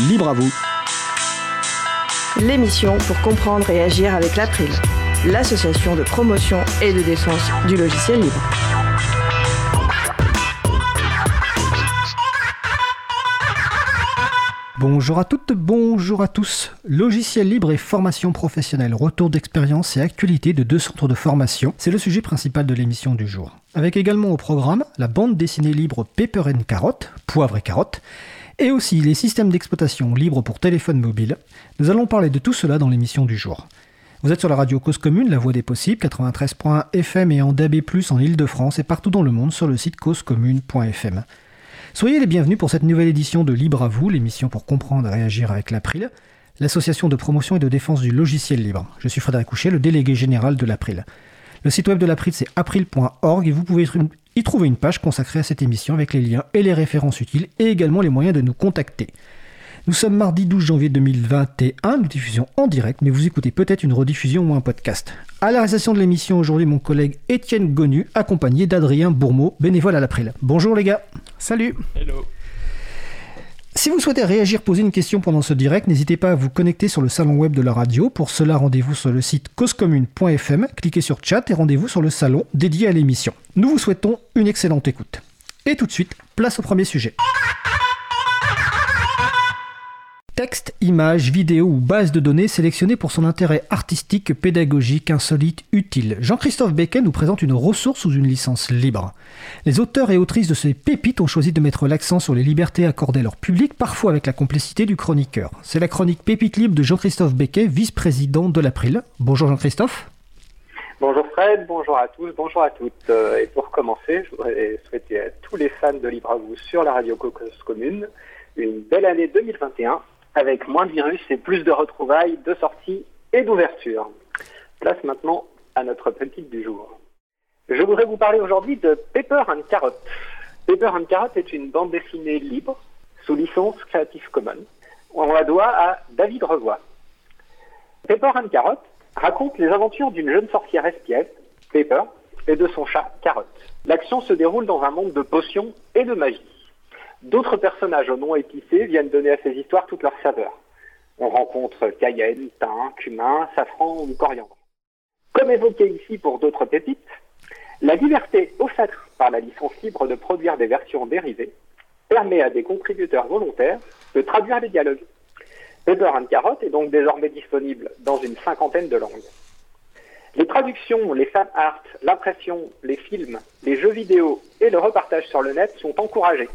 Libre à vous. L'émission pour comprendre et agir avec l'April, l'association de promotion et de défense du logiciel libre. Bonjour à toutes, bonjour à tous. Logiciel libre et formation professionnelle, retour d'expérience et actualité de deux centres de formation, c'est le sujet principal de l'émission du jour. Avec également au programme la bande dessinée libre Paper and Carotte, poivre et carotte, et aussi les systèmes d'exploitation libres pour téléphone mobile. Nous allons parler de tout cela dans l'émission du jour. Vous êtes sur la radio Cause Commune, la voix des possibles, 93.1 FM et en DAB+, en Ile-de-France et partout dans le monde sur le site causecommune.fm. Soyez les bienvenus pour cette nouvelle édition de Libre à vous, l'émission pour comprendre et réagir avec l'April, l'association de promotion et de défense du logiciel libre. Je suis Frédéric Couchet, le délégué général de l'April. Le site web de l'April c'est april.org et vous pouvez y trouver une page consacrée à cette émission avec les liens et les références utiles et également les moyens de nous contacter. Nous sommes mardi 12 janvier 2021, nous diffusion en direct, mais vous écoutez peut-être une rediffusion ou un podcast. À la réalisation de l'émission aujourd'hui, mon collègue Étienne Gonu, accompagné d'Adrien Bourmeau, bénévole à l'April. Bonjour les gars. Salut. Hello. Si vous souhaitez réagir, poser une question pendant ce direct, n'hésitez pas à vous connecter sur le salon web de la radio. Pour cela, rendez-vous sur le site causecommune.fm, cliquez sur chat et rendez-vous sur le salon dédié à l'émission. Nous vous souhaitons une excellente écoute. Et tout de suite, place au premier sujet. Texte, images, vidéos ou bases de données sélectionnées pour son intérêt artistique, pédagogique, insolite, utile. Jean-Christophe Becquet nous présente une ressource sous une licence libre. Les auteurs et autrices de ces pépites ont choisi de mettre l'accent sur les libertés accordées à leur public, parfois avec la complicité du chroniqueur. C'est la chronique Pépite libre de Jean-Christophe Becquet, vice-président de l'April. Bonjour Jean-Christophe. Bonjour Fred, bonjour à tous, bonjour à toutes. Euh, et pour commencer, je voudrais souhaiter à tous les fans de Libre à vous sur la radio Cocos Commune une belle année 2021 avec moins de virus et plus de retrouvailles, de sorties et d'ouverture. Place maintenant à notre petite du jour. Je voudrais vous parler aujourd'hui de Paper and Carrot. Paper and Carrot est une bande dessinée libre sous licence Creative Commons. On la doit à David Revoy. Paper and Carrot raconte les aventures d'une jeune sorcière espiègle, Paper, et de son chat Carrot. L'action se déroule dans un monde de potions et de magie. D'autres personnages au nom épicé viennent donner à ces histoires toute leur saveur. On rencontre cayenne, thym, cumin, safran ou coriandre. Comme évoqué ici pour d'autres pépites, la liberté offerte par la licence libre de produire des versions dérivées permet à des contributeurs volontaires de traduire les dialogues. Paper and Carrot est donc désormais disponible dans une cinquantaine de langues. Les traductions, les fan art, l'impression, les films, les jeux vidéo et le repartage sur le net sont encouragés.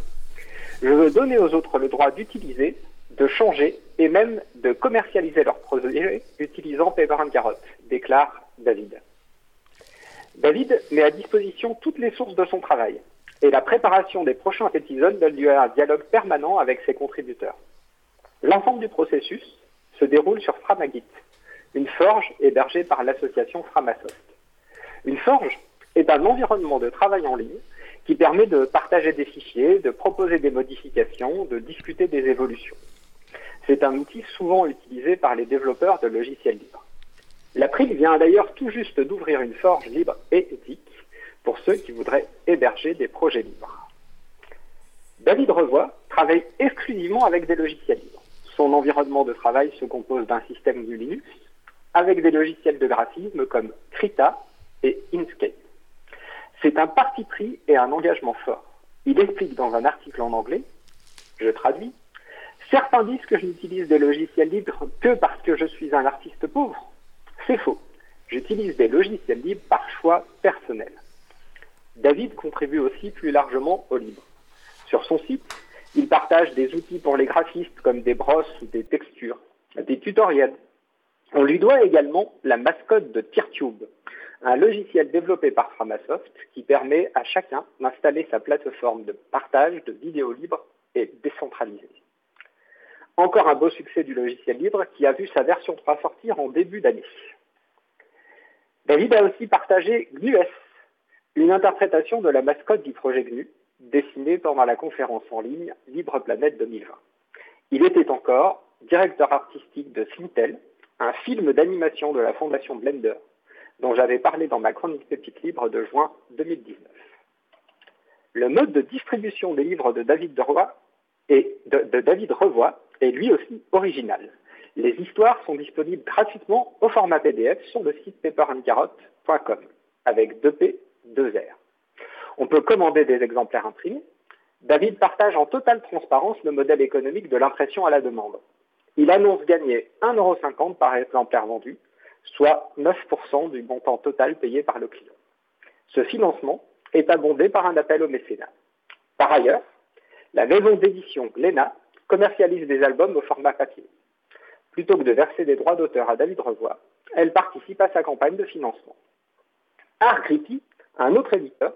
Je veux donner aux autres le droit d'utiliser, de changer et même de commercialiser leurs projets utilisant and Carrot, déclare David. David met à disposition toutes les sources de son travail et la préparation des prochains épisodes donne lieu à un dialogue permanent avec ses contributeurs. L'ensemble du processus se déroule sur Framagit, une forge hébergée par l'association Framasoft. Une forge est un environnement de travail en ligne qui permet de partager des fichiers, de proposer des modifications, de discuter des évolutions. C'est un outil souvent utilisé par les développeurs de logiciels libres. L'April vient d'ailleurs tout juste d'ouvrir une forge libre et éthique pour ceux qui voudraient héberger des projets libres. David Revoy travaille exclusivement avec des logiciels libres. Son environnement de travail se compose d'un système du Linux avec des logiciels de graphisme comme Krita et Inkscape. C'est un parti pris et un engagement fort. Il explique dans un article en anglais, je traduis, Certains disent que je n'utilise des logiciels libres que parce que je suis un artiste pauvre. C'est faux. J'utilise des logiciels libres par choix personnel. David contribue aussi plus largement au libre. Sur son site, il partage des outils pour les graphistes comme des brosses ou des textures, des tutoriels. On lui doit également la mascotte de TearTube, un logiciel développé par Framasoft qui permet à chacun d'installer sa plateforme de partage de vidéos libres et décentralisées. Encore un beau succès du logiciel libre qui a vu sa version 3 sortir en début d'année. David a aussi partagé GNUS, une interprétation de la mascotte du projet GNU, dessinée pendant la conférence en ligne Libre Planète 2020. Il était encore directeur artistique de Sintel, un film d'animation de la fondation Blender, dont j'avais parlé dans ma chronique Pépite Libre de juin 2019. Le mode de distribution des livres de David, de, Roy et de, David Revoy est lui aussi original. Les histoires sont disponibles gratuitement au format PDF sur le site paperandcarrot.com avec 2P, 2R. On peut commander des exemplaires imprimés. David partage en totale transparence le modèle économique de l'impression à la demande. Il annonce gagner 1,50€ par exemplaire vendu, soit 9% du montant total payé par le client. Ce financement est abondé par un appel au mécénat. Par ailleurs, la maison d'édition Glénat commercialise des albums au format papier. Plutôt que de verser des droits d'auteur à David Revoy, elle participe à sa campagne de financement. Art un autre éditeur,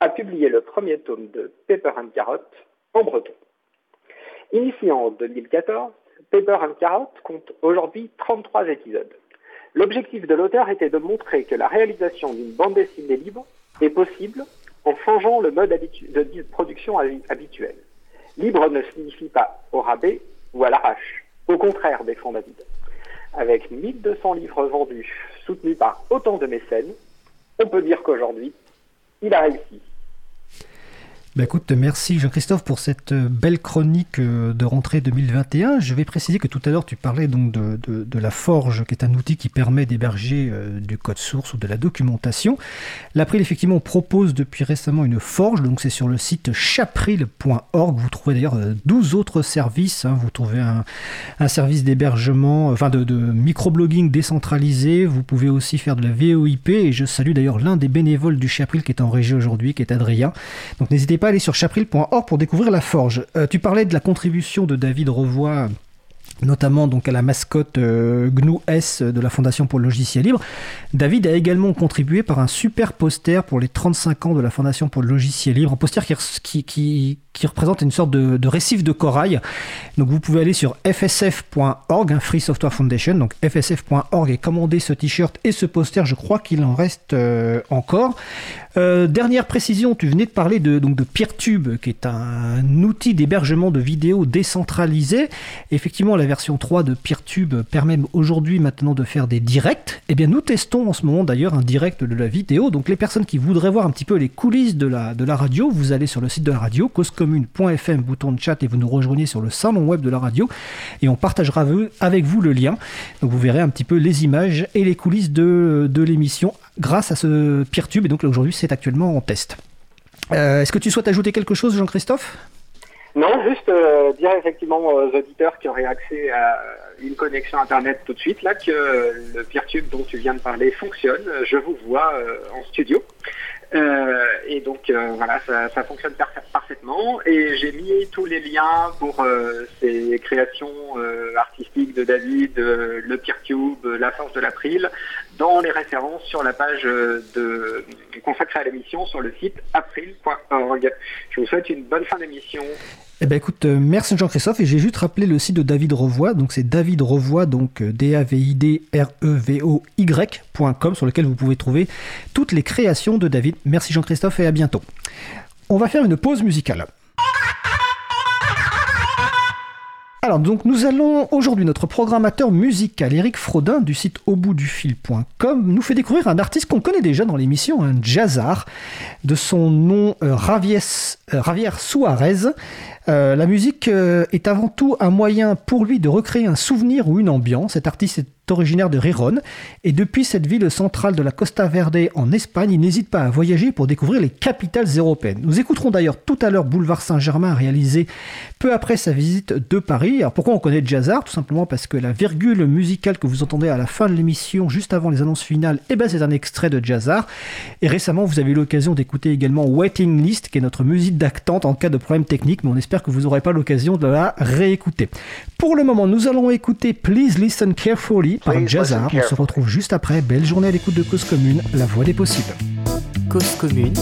a publié le premier tome de Paper and Carrot en breton. Initié en 2014, Paper and Carrot compte aujourd'hui 33 épisodes. L'objectif de l'auteur était de montrer que la réalisation d'une bande dessinée libre est possible en changeant le mode de production habituel. Libre ne signifie pas au rabais ou à l'arrache. Au contraire, défend David. Avec 1200 livres vendus, soutenus par autant de mécènes, on peut dire qu'aujourd'hui, il a réussi. Bah écoute, merci Jean-Christophe pour cette euh, belle chronique euh, de rentrée 2021. Je vais préciser que tout à l'heure tu parlais donc de, de, la Forge, qui est un outil qui permet d'héberger euh, du code source ou de la documentation. L'April effectivement propose depuis récemment une Forge, donc c'est sur le site chapril.org. Vous trouvez d'ailleurs 12 autres services. Hein. Vous trouvez un, un service d'hébergement, enfin de, de microblogging décentralisé. Vous pouvez aussi faire de la VOIP et je salue d'ailleurs l'un des bénévoles du Chapril qui est en régie aujourd'hui, qui est Adrien. Donc n'hésitez pas aller sur chapril.org pour découvrir la forge. Euh, tu parlais de la contribution de David Revoy notamment donc à la mascotte euh, GNU S de la Fondation pour le logiciel libre. David a également contribué par un super poster pour les 35 ans de la Fondation pour le logiciel libre, un poster qui, qui, qui représente une sorte de, récif de corail. Donc vous pouvez aller sur fsf.org, un Free Software Foundation, donc fsf.org et commander ce t-shirt et ce poster, je crois qu'il en reste euh, encore. Euh, dernière précision, tu venais de parler de, donc de PeerTube, qui est un outil d'hébergement de vidéos décentralisé. Effectivement, la version 3 de PeerTube permet aujourd'hui maintenant de faire des directs. Eh bien, nous testons en ce moment d'ailleurs un direct de la vidéo. Donc les personnes qui voudraient voir un petit peu les coulisses de la, radio, vous allez sur le site de la radio, Coscom commune.fm, bouton de chat, et vous nous rejoignez sur le salon web de la radio, et on partagera avec vous le lien. Donc vous verrez un petit peu les images et les coulisses de, l'émission grâce à ce PeerTube, et donc aujourd'hui c'est actuellement en test. Euh, est-ce que tu souhaites ajouter quelque chose, Jean-Christophe? Non, juste euh, dire effectivement aux auditeurs qui auraient accès à une connexion Internet tout de suite, là, que le PeerTube dont tu viens de parler fonctionne. Je vous vois euh, en studio. Euh, et donc voilà, ça, fonctionne parfaitement. Et j'ai mis tous les liens pour ces créations artistiques de David, le PeerTube, la force de l'April, dans les références sur la page de, consacrée à l'émission sur le site april.org. Je vous souhaite une bonne fin d'émission. Eh ben écoute, merci Jean-Christophe et j'ai juste rappelé le site de David Revoy, donc c'est David Revoy, donc D A V I D R E V O Y.com sur lequel vous pouvez trouver toutes les créations de David. Merci Jean-Christophe et à bientôt. On va faire une pause musicale. Alors donc nous allons aujourd'hui notre programmateur musical Eric Frodin du site auboutdufil.com nous fait découvrir un artiste qu'on connaît déjà dans l'émission, un jazzard, de son nom euh, euh, Suarez. Euh, la musique est avant tout un moyen pour lui de recréer un souvenir ou une ambiance. Cet artiste originaire de Riron et depuis cette ville centrale de la Costa Verde en Espagne, il n'hésite pas à voyager pour découvrir les capitales européennes. Nous écouterons d'ailleurs tout à l'heure Boulevard Saint-Germain réalisé peu après sa visite de Paris. Alors pourquoi on connaît Jazzard Tout simplement parce que la virgule musicale que vous entendez à la fin de l'émission, juste avant les annonces finales, eh ben c'est un extrait de Jazzard. Et récemment, vous avez eu l'occasion d'écouter également Waiting List, qui est notre musique d'actante en cas de problème technique, mais on espère que vous n'aurez pas l'occasion de la réécouter. Pour le moment, nous allons écouter Please Listen Carefully par Jazzard. On se retrouve juste après. Belle journée à l'écoute de Cause Commune, la voix des possibles. Cause Commune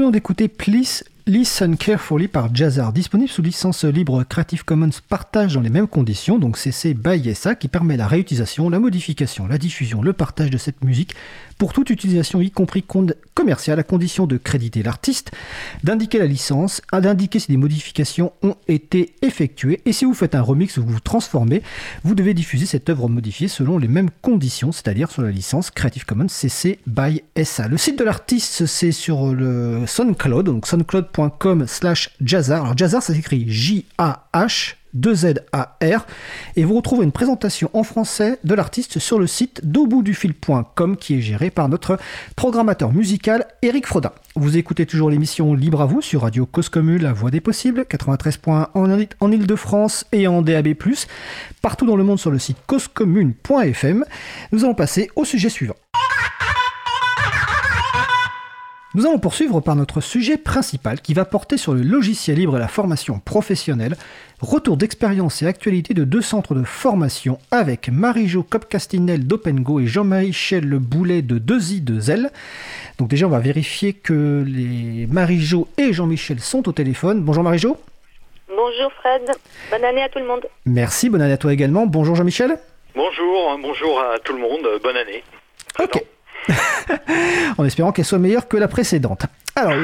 venons d'écouter Please Listen Carefully par Jazzar, disponible sous licence libre Creative Commons partage dans les mêmes conditions, donc CC by SA, qui permet la réutilisation, la modification, la diffusion, le partage de cette musique pour toute utilisation, y compris commerciale, à condition de créditer l'artiste, d'indiquer la licence, d'indiquer si des modifications ont été effectuées, et si vous faites un remix ou vous vous transformez, vous devez diffuser cette œuvre modifiée selon les mêmes conditions, c'est-à-dire sur la licence Creative Commons CC by SA. Le site de l'artiste, c'est sur le SoundCloud, donc soundcloud.com Alors jazzar, ça s'écrit J-A-H 2ZAR et vous retrouvez une présentation en français de l'artiste sur le site d'auboutdufil.com qui est géré par notre programmateur musical Eric Frodin. Vous écoutez toujours l'émission Libre à vous sur Radio Cause la voix des possibles, 93.1 en Ile-de-France et en DAB+, partout dans le monde sur le site causecommune.fm. Nous allons passer au sujet suivant. Nous allons poursuivre par notre sujet principal qui va porter sur le logiciel libre et la formation professionnelle, retour d'expérience et actualité de deux centres de formation avec Marie-Jo Copcastinel d'OpenGo et Jean-Michel Le Boulet de 2i de Zelle. Donc déjà on va vérifier que les Marie-Jo et Jean-Michel sont au téléphone. Bonjour Marie-Jo. Bonjour Fred, bonne année à tout le monde. Merci, bonne année à toi également. Bonjour Jean-Michel. Bonjour, bonjour à tout le monde, bonne année. Ok. en espérant qu'elle soit meilleure que la précédente. Alors,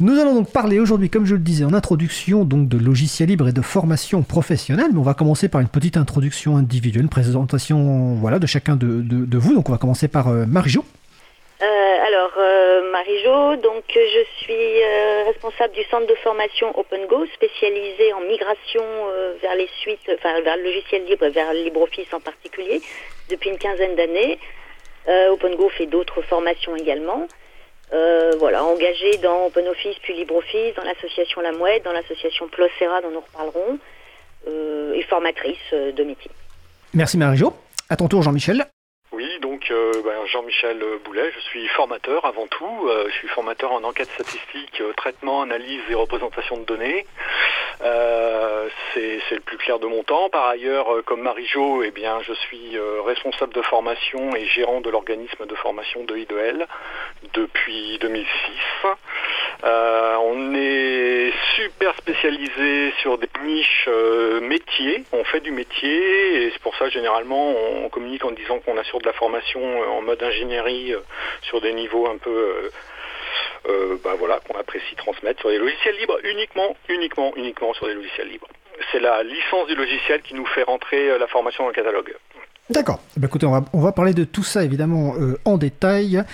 nous allons donc parler aujourd'hui, comme je le disais en introduction, donc de logiciels libres et de formation professionnelle. Mais on va commencer par une petite introduction individuelle, une présentation voilà, de chacun de, vous. Donc, on va commencer par euh, Marie-Jo. Euh, alors, euh, Marie-Jo, donc je suis responsable du centre de formation OpenGo, spécialisé en migration vers les suites, enfin vers le logiciel libre, vers LibreOffice en particulier, depuis une quinzaine d'années. Euh, OpenGo fait d'autres formations également. Euh, voilà, engagé dans OpenOffice puis LibreOffice, dans l'association La Mouette, dans l'association Plocera dont nous reparlerons, euh, et formatrice de métier. Merci Marie-Jo. À ton tour Jean-Michel. Oui, donc ben, Jean-Michel Boulet, je suis formateur avant tout. je suis formateur en enquête statistique, traitement, analyse et représentation de données. Euh, c'est le plus clair de mon temps. Par ailleurs, euh, comme Marie-Jo, eh bien, je suis euh, responsable de formation et gérant de l'organisme de formation de I2L depuis 2006. on est super spécialisé sur des niches métiers. On fait du métier et c'est pour ça généralement on communique en disant qu'on de la formation en mode ingénierie sur des niveaux un peu euh, bah voilà, qu'on apprécie transmettre sur des logiciels libres, uniquement, uniquement, uniquement sur des logiciels libres. C'est la licence du logiciel qui nous fait rentrer euh, la formation dans le catalogue. D'accord. Eh ben, écoutez, on va, on va, parler de tout ça évidemment euh, en détail.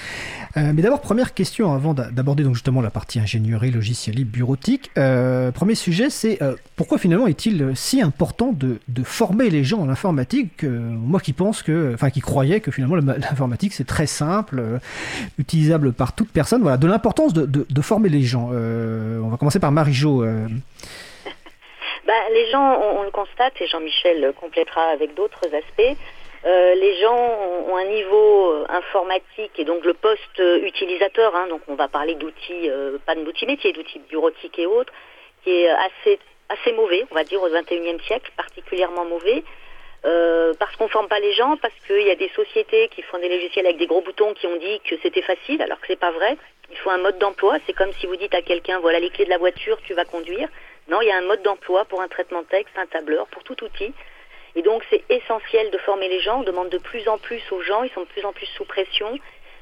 Euh, mais d'abord, première question avant d'aborder donc justement la partie ingénierie, logiciel libre, bureautique. Euh, premier sujet, c'est pourquoi finalement est-il si important de, former les gens en informatique Moi qui pense que, enfin qui croyais que finalement l'informatique c'est très simple, utilisable par toute personne. Voilà, de l'importance de, de, de, former les gens. on va commencer par Marie-Jo. Bah, les gens, on, on, le constate, et Jean-Michel complétera avec d'autres aspects, euh, les gens ont, un niveau euh, informatique et donc le poste euh, utilisateur, hein, donc on va parler d'outils, pas d'outils métiers, d'outils bureautiques et autres, qui est assez, assez mauvais, on va dire au XXIe siècle, particulièrement mauvais. parce qu'on ne forme pas les gens, parce qu'il y a des sociétés qui font des logiciels avec des gros boutons qui ont dit que c'était facile, alors que c'est pas vrai. Il faut un mode d'emploi. C'est comme si vous dites à quelqu'un voilà les clés de la voiture, tu vas conduire. Non, il y a un mode d'emploi pour un traitement texte, un tableur, pour tout outil. Et donc c'est essentiel de former les gens. On demande de plus en plus aux gens, ils sont de plus en plus sous pression.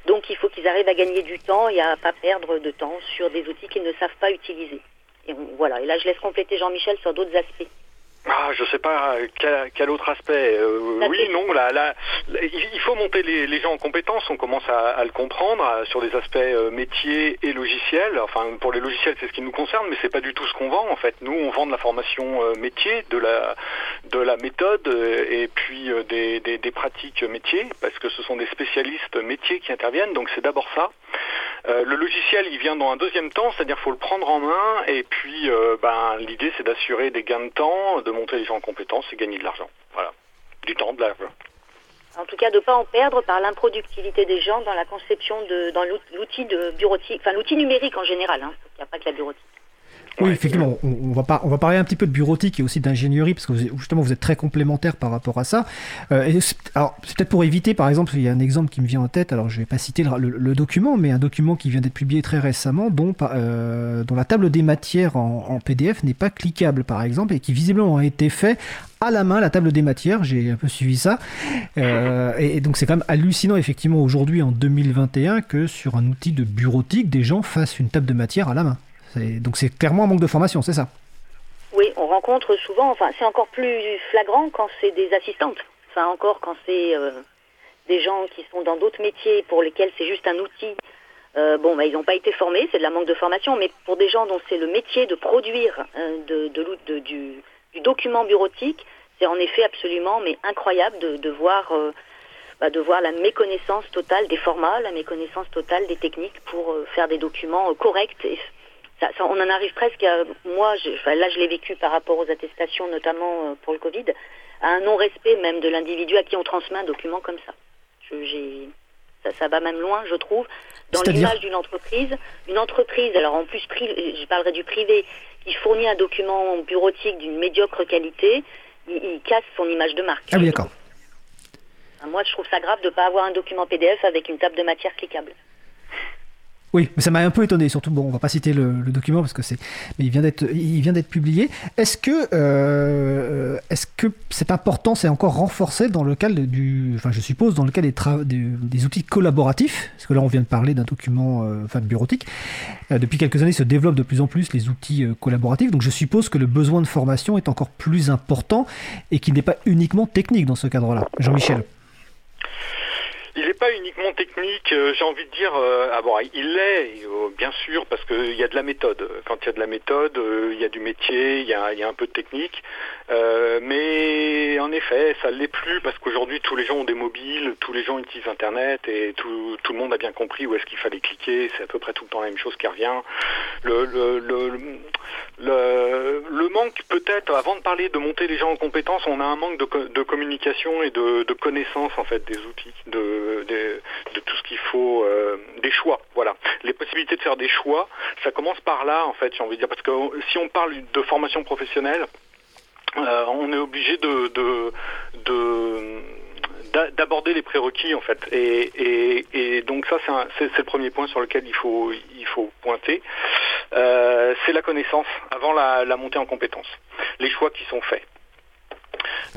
Donc il faut qu'ils arrivent à gagner du temps et à pas perdre de temps sur des outils qu'ils ne savent pas utiliser. Et voilà. Et là je laisse compléter Jean-Michel sur d'autres aspects. Ah, je sais pas quel, autre aspect. Euh, oui, non, là, là, il faut monter les, gens en compétences. On commence à, le comprendre sur des aspects euh, métiers et logiciels. Enfin, pour les logiciels, c'est ce qui nous concerne, mais c'est pas du tout ce qu'on vend. En fait, nous, on vend de la formation euh, métier, de la de la méthode et puis des, des pratiques métiers, parce que ce sont des spécialistes métiers qui interviennent. Donc, c'est d'abord ça. Euh, le logiciel, il vient dans un deuxième temps, c'est-à-dire faut le prendre en main, et puis euh, ben, l'idée c'est d'assurer des gains de temps, de monter les gens en compétences et gagner de l'argent. Voilà, du temps, de l'argent. En tout cas, de ne pas en perdre par l'improductivité des gens dans la conception de, dans l'outil de bureautique, enfin l'outil numérique en général. Hein. Il n'y a pas que la bureautique. Oui, effectivement, on, va pas, on va parler un petit peu de bureautique et aussi d'ingénierie, parce que justement, vous êtes très complémentaires par rapport à ça. Euh, alors, c'est peut-être pour éviter, par exemple, il y a un exemple qui me vient en tête, alors je vais pas citer le, document, mais un document qui vient d'être publié très récemment, dont, euh, dont la table des matières en, PDF n'est pas cliquable, par exemple, et qui visiblement a été fait à la main la table des matières, j'ai un peu suivi ça. Euh, et, donc c'est quand même hallucinant effectivement aujourd'hui en 2021 que sur un outil de bureautique, des gens fassent une table de matière à la main. Donc c'est clairement un manque de formation, c'est ça Oui, on rencontre souvent, enfin c'est encore plus flagrant quand c'est des assistantes, enfin encore quand c'est euh, des gens qui sont dans d'autres métiers pour lesquels c'est juste un outil. Euh, bon, bah, ils n'ont pas été formés, c'est de la manque de formation, mais pour des gens dont c'est le métier de produire euh, de, de, du, document bureautique, c'est en effet absolument mais incroyable de, de voir bah, de voir la méconnaissance totale des formats, la méconnaissance totale des techniques pour faire des documents corrects et on en arrive presque à, moi, là je l'ai vécu par rapport aux attestations, notamment euh, pour le Covid, à un non-respect même de l'individu à qui on transmet un document comme ça. ça, ça va même loin, je trouve, dans l'image d'une entreprise. Une entreprise, alors en plus, je parlerai du privé, qui fournit un document bureautique d'une médiocre qualité, il, casse son image de marque. Ah oui, d'accord. Moi, je trouve ça grave de ne pas avoir un document PDF avec une table de matière cliquable. Oui, mais ça m'a un peu étonné. Surtout, bon, on va pas citer le, document parce que c'est, mais il vient d'être, il vient d'être publié. Est-ce que, euh, est-ce que cette importance est encore renforcée dans le cadre du, enfin, je suppose dans le cadre des, des, outils collaboratifs, parce que là, on vient de parler d'un document, euh, enfin, bureautique. Euh, depuis quelques années, se développent de plus en plus les outils collaboratifs. Donc, je suppose que le besoin de formation est encore plus important et qu'il n'est pas uniquement technique dans ce cadre-là. Jean-Michel. Il n'est pas uniquement technique, euh, j'ai envie de dire. Euh, ah bon, il l'est, euh, bien sûr, parce qu'il y a de la méthode. Quand il y a de la méthode, il y a du métier, il y a, un peu de technique. Mais en effet, ça ne l'est plus parce qu'aujourd'hui, tous les gens ont des mobiles, tous les gens utilisent Internet et tout, le monde a bien compris où est-ce qu'il fallait cliquer. C'est à peu près tout le temps la même chose qui revient. Le, le, manque, peut-être, avant de parler de monter les gens en compétences, on a un manque de, communication et de, de connaissance en fait des outils. De, de, tout ce qu'il faut, euh, des choix. Voilà, les possibilités de faire des choix, ça commence par là en fait, j'ai envie de dire, parce que si on parle de formation professionnelle, euh, on est obligé de, d'aborder les prérequis en fait. Et, donc ça c'est, le premier point sur lequel il faut il faut pointer. Euh, c'est la connaissance avant la, la, montée en compétences les choix qui sont faits.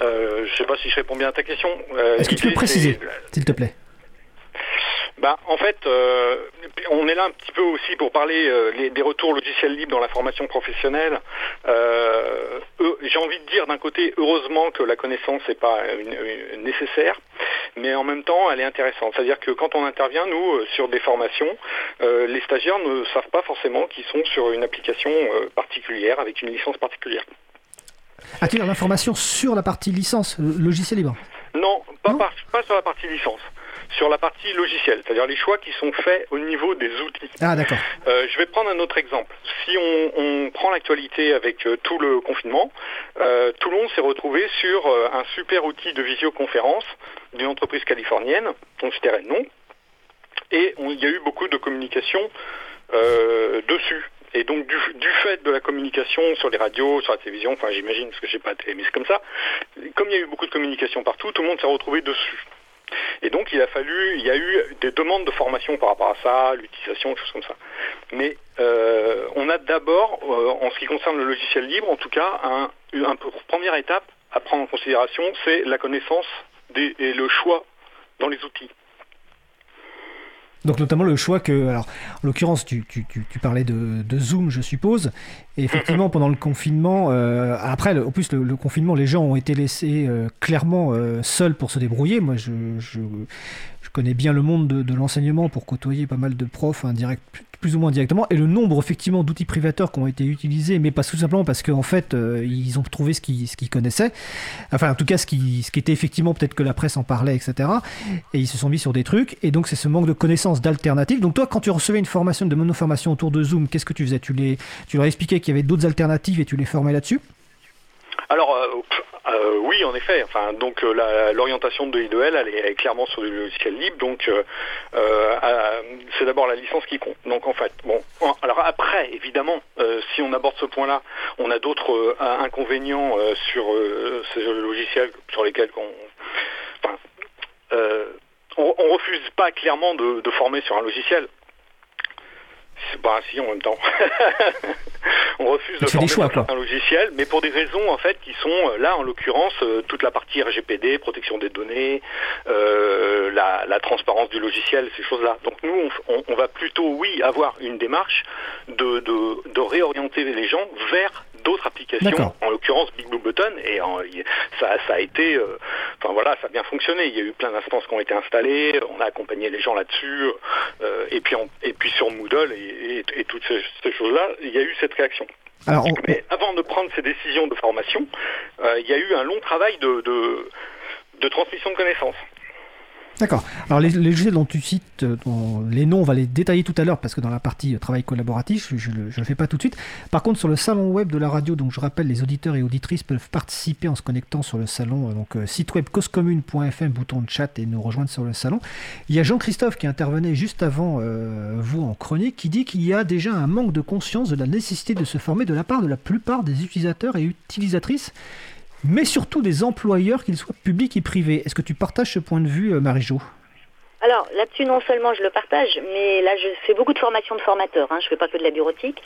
Euh, je ne sais pas si je réponds bien à ta question. Euh, Est-ce que tu peux préciser, s'il te plaît? Bah, en fait, euh, on est là un petit peu aussi pour parler des retours logiciels libres dans la formation professionnelle. J'ai envie de dire d'un côté, heureusement que la connaissance n'est pas nécessaire, mais en même temps, elle est intéressante. C'est-à-dire que quand on intervient, nous, sur des formations, les stagiaires ne savent pas forcément qu'ils sont sur une application particulière, avec une licence particulière. A-t-il l'information sur la partie licence, logiciel libre? Non, pas, pas sur la partie licence sur la partie logicielle, c'est-à-dire les choix qui sont faits au niveau des outils. Ah d'accord. Euh, je vais prendre un autre exemple. Si on, prend l'actualité avec euh, tout le confinement, euh, tout le monde s'est retrouvé sur un super outil de visioconférence d'une entreprise californienne, le nom, et il y a eu beaucoup de communication dessus. Et donc du, fait de la communication sur les radios, sur la télévision, enfin j'imagine parce que j'ai pas télé, mais c'est comme ça, comme il y a eu beaucoup de communication partout, tout le monde s'est retrouvé dessus. Et donc il a fallu, il y a eu des demandes de formation par rapport à ça, l'utilisation, choses comme ça. Mais euh, on a d'abord, euh, en ce qui concerne le logiciel libre, en tout cas, un, un, première étape à prendre en considération, c'est la connaissance des, et le choix dans les outils. Donc notamment le choix que, alors en l'occurrence tu, tu, tu, parlais de, Zoom je suppose, et effectivement pendant le confinement, euh, après au plus le, confinement les gens ont été laissés euh, clairement euh, seuls pour se débrouiller. Moi je, je, je, connais bien le monde de, l'enseignement pour côtoyer pas mal de profs indirect, plus ou moins directement, et le nombre effectivement d'outils privateurs qui ont été utilisés, mais pas tout simplement parce qu'en fait euh, ils ont trouvé ce qu'ils qu'ils connaissaient, enfin en tout cas ce qui, ce qui était effectivement peut-être que la presse en parlait, etc. Et ils se sont mis sur des trucs, et donc c'est ce manque de connaissances d'alternatives. Donc toi, quand tu recevais une formation de monoformation autour de Zoom, qu'est-ce que tu faisais? Tu, les, tu leur expliquais qu'il y avait d'autres alternatives et tu les formais là-dessus? Alors euh, oui, en effet. Enfin, donc l'orientation de I2L, elle est, clairement sur du logiciel libre. Donc c'est d'abord la licence qui compte. Donc en fait, bon. Alors après, évidemment, si on aborde ce point-là, on a d'autres inconvénients sur ces logiciels sur lesquels on, enfin, on, refuse pas clairement de former sur un logiciel. Bah si, en même temps. on refuse de former un logiciel, mais pour des raisons en fait qui sont euh, là en l'occurrence euh, toute la partie RGPD, protection des données, euh, la, transparence du logiciel, ces choses-là. Donc nous, on, va plutôt, oui, avoir une démarche de, de réorienter les gens vers d'autres applications, en l'occurrence Big Blue Button, et ça, a été, euh, enfin voilà, ça a bien fonctionné. Il y a eu plein d'instances qui ont été installées, on a accompagné les gens là-dessus, euh, et puis et puis sur Moodle et, toutes ces, choses-là, il y a eu cette réaction. Alors, Mais avant de prendre ces décisions de formation, euh, il y a eu un long travail de, de transmission de connaissances. D'accord. Alors les, les dont tu cites, euh, les noms, on va les détailler tout à l'heure parce que dans la partie euh, travail collaboratif, je ne le fais pas tout de suite. Par contre, sur le salon web de la radio, donc je rappelle, les auditeurs et auditrices peuvent participer en se connectant sur le salon, euh, donc site web causecommune.fm, bouton de chat et nous rejoindre sur le salon. Il y a Jean-Christophe qui intervenait juste avant vous en chronique qui dit qu'il y a déjà un manque de conscience de la nécessité de se former de la part de la plupart des utilisateurs et utilisatrices mais surtout des employeurs, qu'ils soient publics et privés. Est-ce que tu partages ce point de vue, euh, Marie-Jo? Alors là-dessus, non seulement je le partage, mais là je fais beaucoup de formation de formateurs, hein, je ne fais pas que de la bureautique,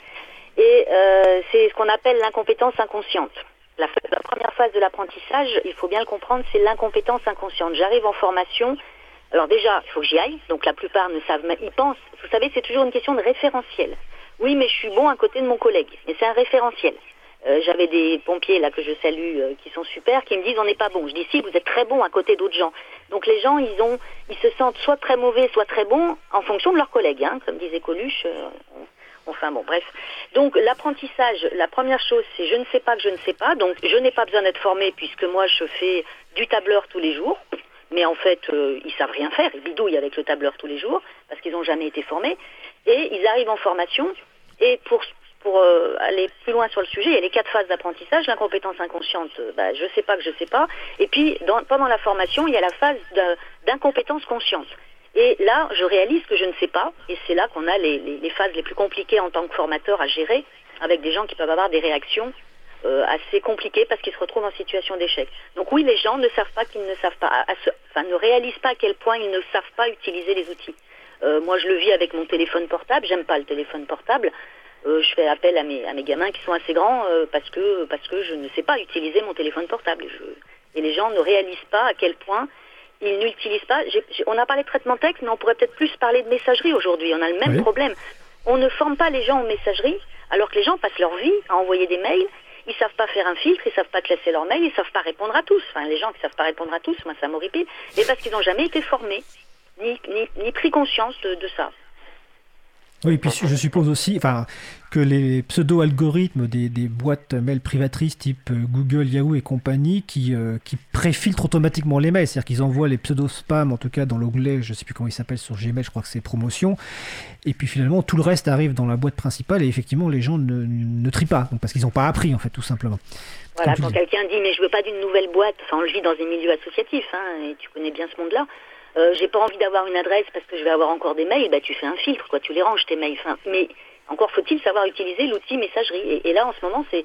et euh, c'est ce qu'on appelle l'incompétence inconsciente. La, la, première phase de l'apprentissage, il faut bien le comprendre, c'est l'incompétence inconsciente. J'arrive en formation, alors déjà, il faut que j'y aille, donc la plupart ne savent, ils pensent, vous savez, c'est toujours une question de référentiel. Oui, mais je suis bon à côté de mon collègue, mais c'est un référentiel. Euh, j'avais des pompiers là que je salue euh, qui sont super, qui me disent on n'est pas bon. Je dis si vous êtes très bon à côté d'autres gens. Donc les gens ils ont ils se sentent soit très mauvais, soit très bons en fonction de leurs collègues, hein, comme disait Coluche. Euh, enfin bon bref. Donc l'apprentissage, la première chose c'est je ne sais pas que je ne sais pas. Donc je n'ai pas besoin d'être formé puisque moi je fais du tableur tous les jours. Mais en fait, ils savent rien faire, ils bidouillent avec le tableur tous les jours parce qu'ils n'ont jamais été formés. Et ils arrivent en formation et pour pour euh, aller plus loin sur le sujet, il y a les quatre phases d'apprentissage. L'incompétence inconsciente, euh, bah, je ne sais pas que je ne sais pas. Et puis, pendant la formation, il y a la phase d'incompétence consciente. Et là, je réalise que je ne sais pas. Et c'est là qu'on a les, phases les plus compliquées en tant que formateur à gérer, avec des gens qui peuvent avoir des réactions euh, assez compliquées parce qu'ils se retrouvent en situation d'échec. Donc oui, les gens ne savent pas qu'ils ne savent pas, enfin ne réalisent pas à quel point ils ne savent pas utiliser les outils. moi, je le vis avec mon téléphone portable. J'aime pas le téléphone portable. Euh, je fais appel à mes, à mes gamins qui sont assez grands euh, parce, que, parce que je ne sais pas utiliser mon téléphone portable. et les gens ne réalisent pas à quel point ils n'utilisent pas. on a parlé de traitement texte, mais on pourrait peut-être plus parler de messagerie aujourd'hui. On a le même problème. On ne forme pas les gens en messagerie, alors que les gens passent leur vie à envoyer des mails. Ils savent pas faire un filtre, ils savent pas classer leurs mails, ils savent pas répondre à tous. Enfin, les gens qui savent pas répondre à tous, moi ça m'horripile. Et parce qu'ils n'ont jamais été formés, ni, ni, pris conscience de ça. Oui, puis je suppose aussi enfin, que les pseudo-algorithmes des, boîtes mail privatrices type euh, Google, Yahoo et compagnie qui, euh, qui préfiltrent automatiquement les mails, c'est-à-dire qu'ils envoient les pseudo-spam, en tout cas dans l'onglet, je ne sais plus comment il s'appelle sur Gmail, je crois que c'est promotion, et puis finalement tout le reste arrive dans la boîte principale et effectivement les gens ne, ne trient pas, parce qu'ils n'ont pas appris en fait tout simplement. Voilà, quand quelqu'un dit mais je veux pas d'une nouvelle boîte, enfin on le vit dans un milieu associatif, hein, et tu connais bien ce monde-là, euh, j'ai pas envie d'avoir une adresse parce que je vais avoir encore des mails, bah tu fais un filtre, quoi, tu les ranges tes mails. mais encore faut-il savoir utiliser l'outil messagerie. Et, là, en ce moment, c'est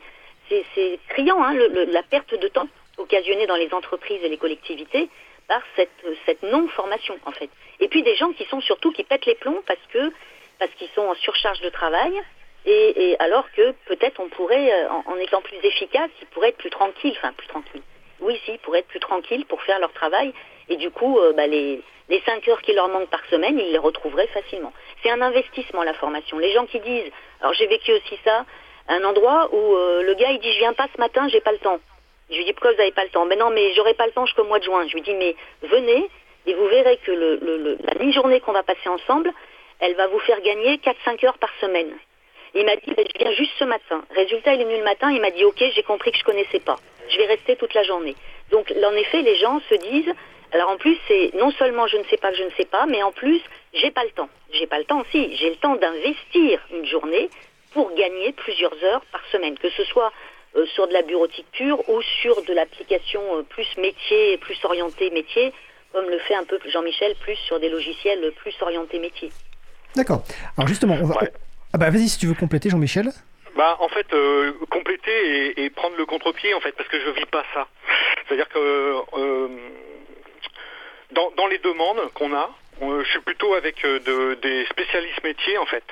c'est criant, hein, la perte de temps occasionnée dans les entreprises et les collectivités par cette, cette non-formation, en fait. Et puis des gens qui sont surtout qui pètent les plombs parce que parce qu'ils sont en surcharge de travail. Et, alors que peut-être on pourrait, euh, en, en, étant plus efficace, ils pourraient être plus tranquilles, enfin plus tranquilles. Oui, si, ils pourraient être plus tranquilles pour faire leur travail et du coup, euh, bah, les, les 5 heures qui leur manquent par semaine, ils les retrouveraient facilement. C'est un investissement, la formation. Les gens qui disent, alors j'ai vécu aussi ça, un endroit où euh, le gars, il dit, je viens pas ce matin, j'ai pas le temps. Je lui dis, pourquoi vous n'avez pas le temps? Mais non, mais j'aurai pas le temps jusqu'au mois de juin. Je lui dis, mais venez et vous verrez que le, la mi-journée qu'on va passer ensemble, elle va vous faire gagner 4-5 heures par semaine. Il m'a dit, ben, je viens juste ce matin. Résultat, il est venu le matin, il m'a dit, ok, j'ai compris que je connaissais pas. Je vais rester toute la journée. Donc, en effet, les gens se disent, alors en plus, c'est non seulement je ne sais pas que je ne sais pas, mais en plus, j'ai pas le temps. J'ai pas le temps aussi. J'ai le temps d'investir une journée pour gagner plusieurs heures par semaine, que ce soit sur de la bureautique pure ou sur de l'application plus métier, plus orientée métier, comme le fait un peu Jean-Michel, plus sur des logiciels plus orientés métier. D'accord. Alors justement, on va... Ah bah vas-y si tu veux compléter Jean-Michel. Bah en fait compléter et, prendre le contre-pied en fait parce que je vis pas ça. C'est-à-dire que dans, dans les demandes qu'on a, je suis plutôt avec euh, des spécialistes métiers en fait,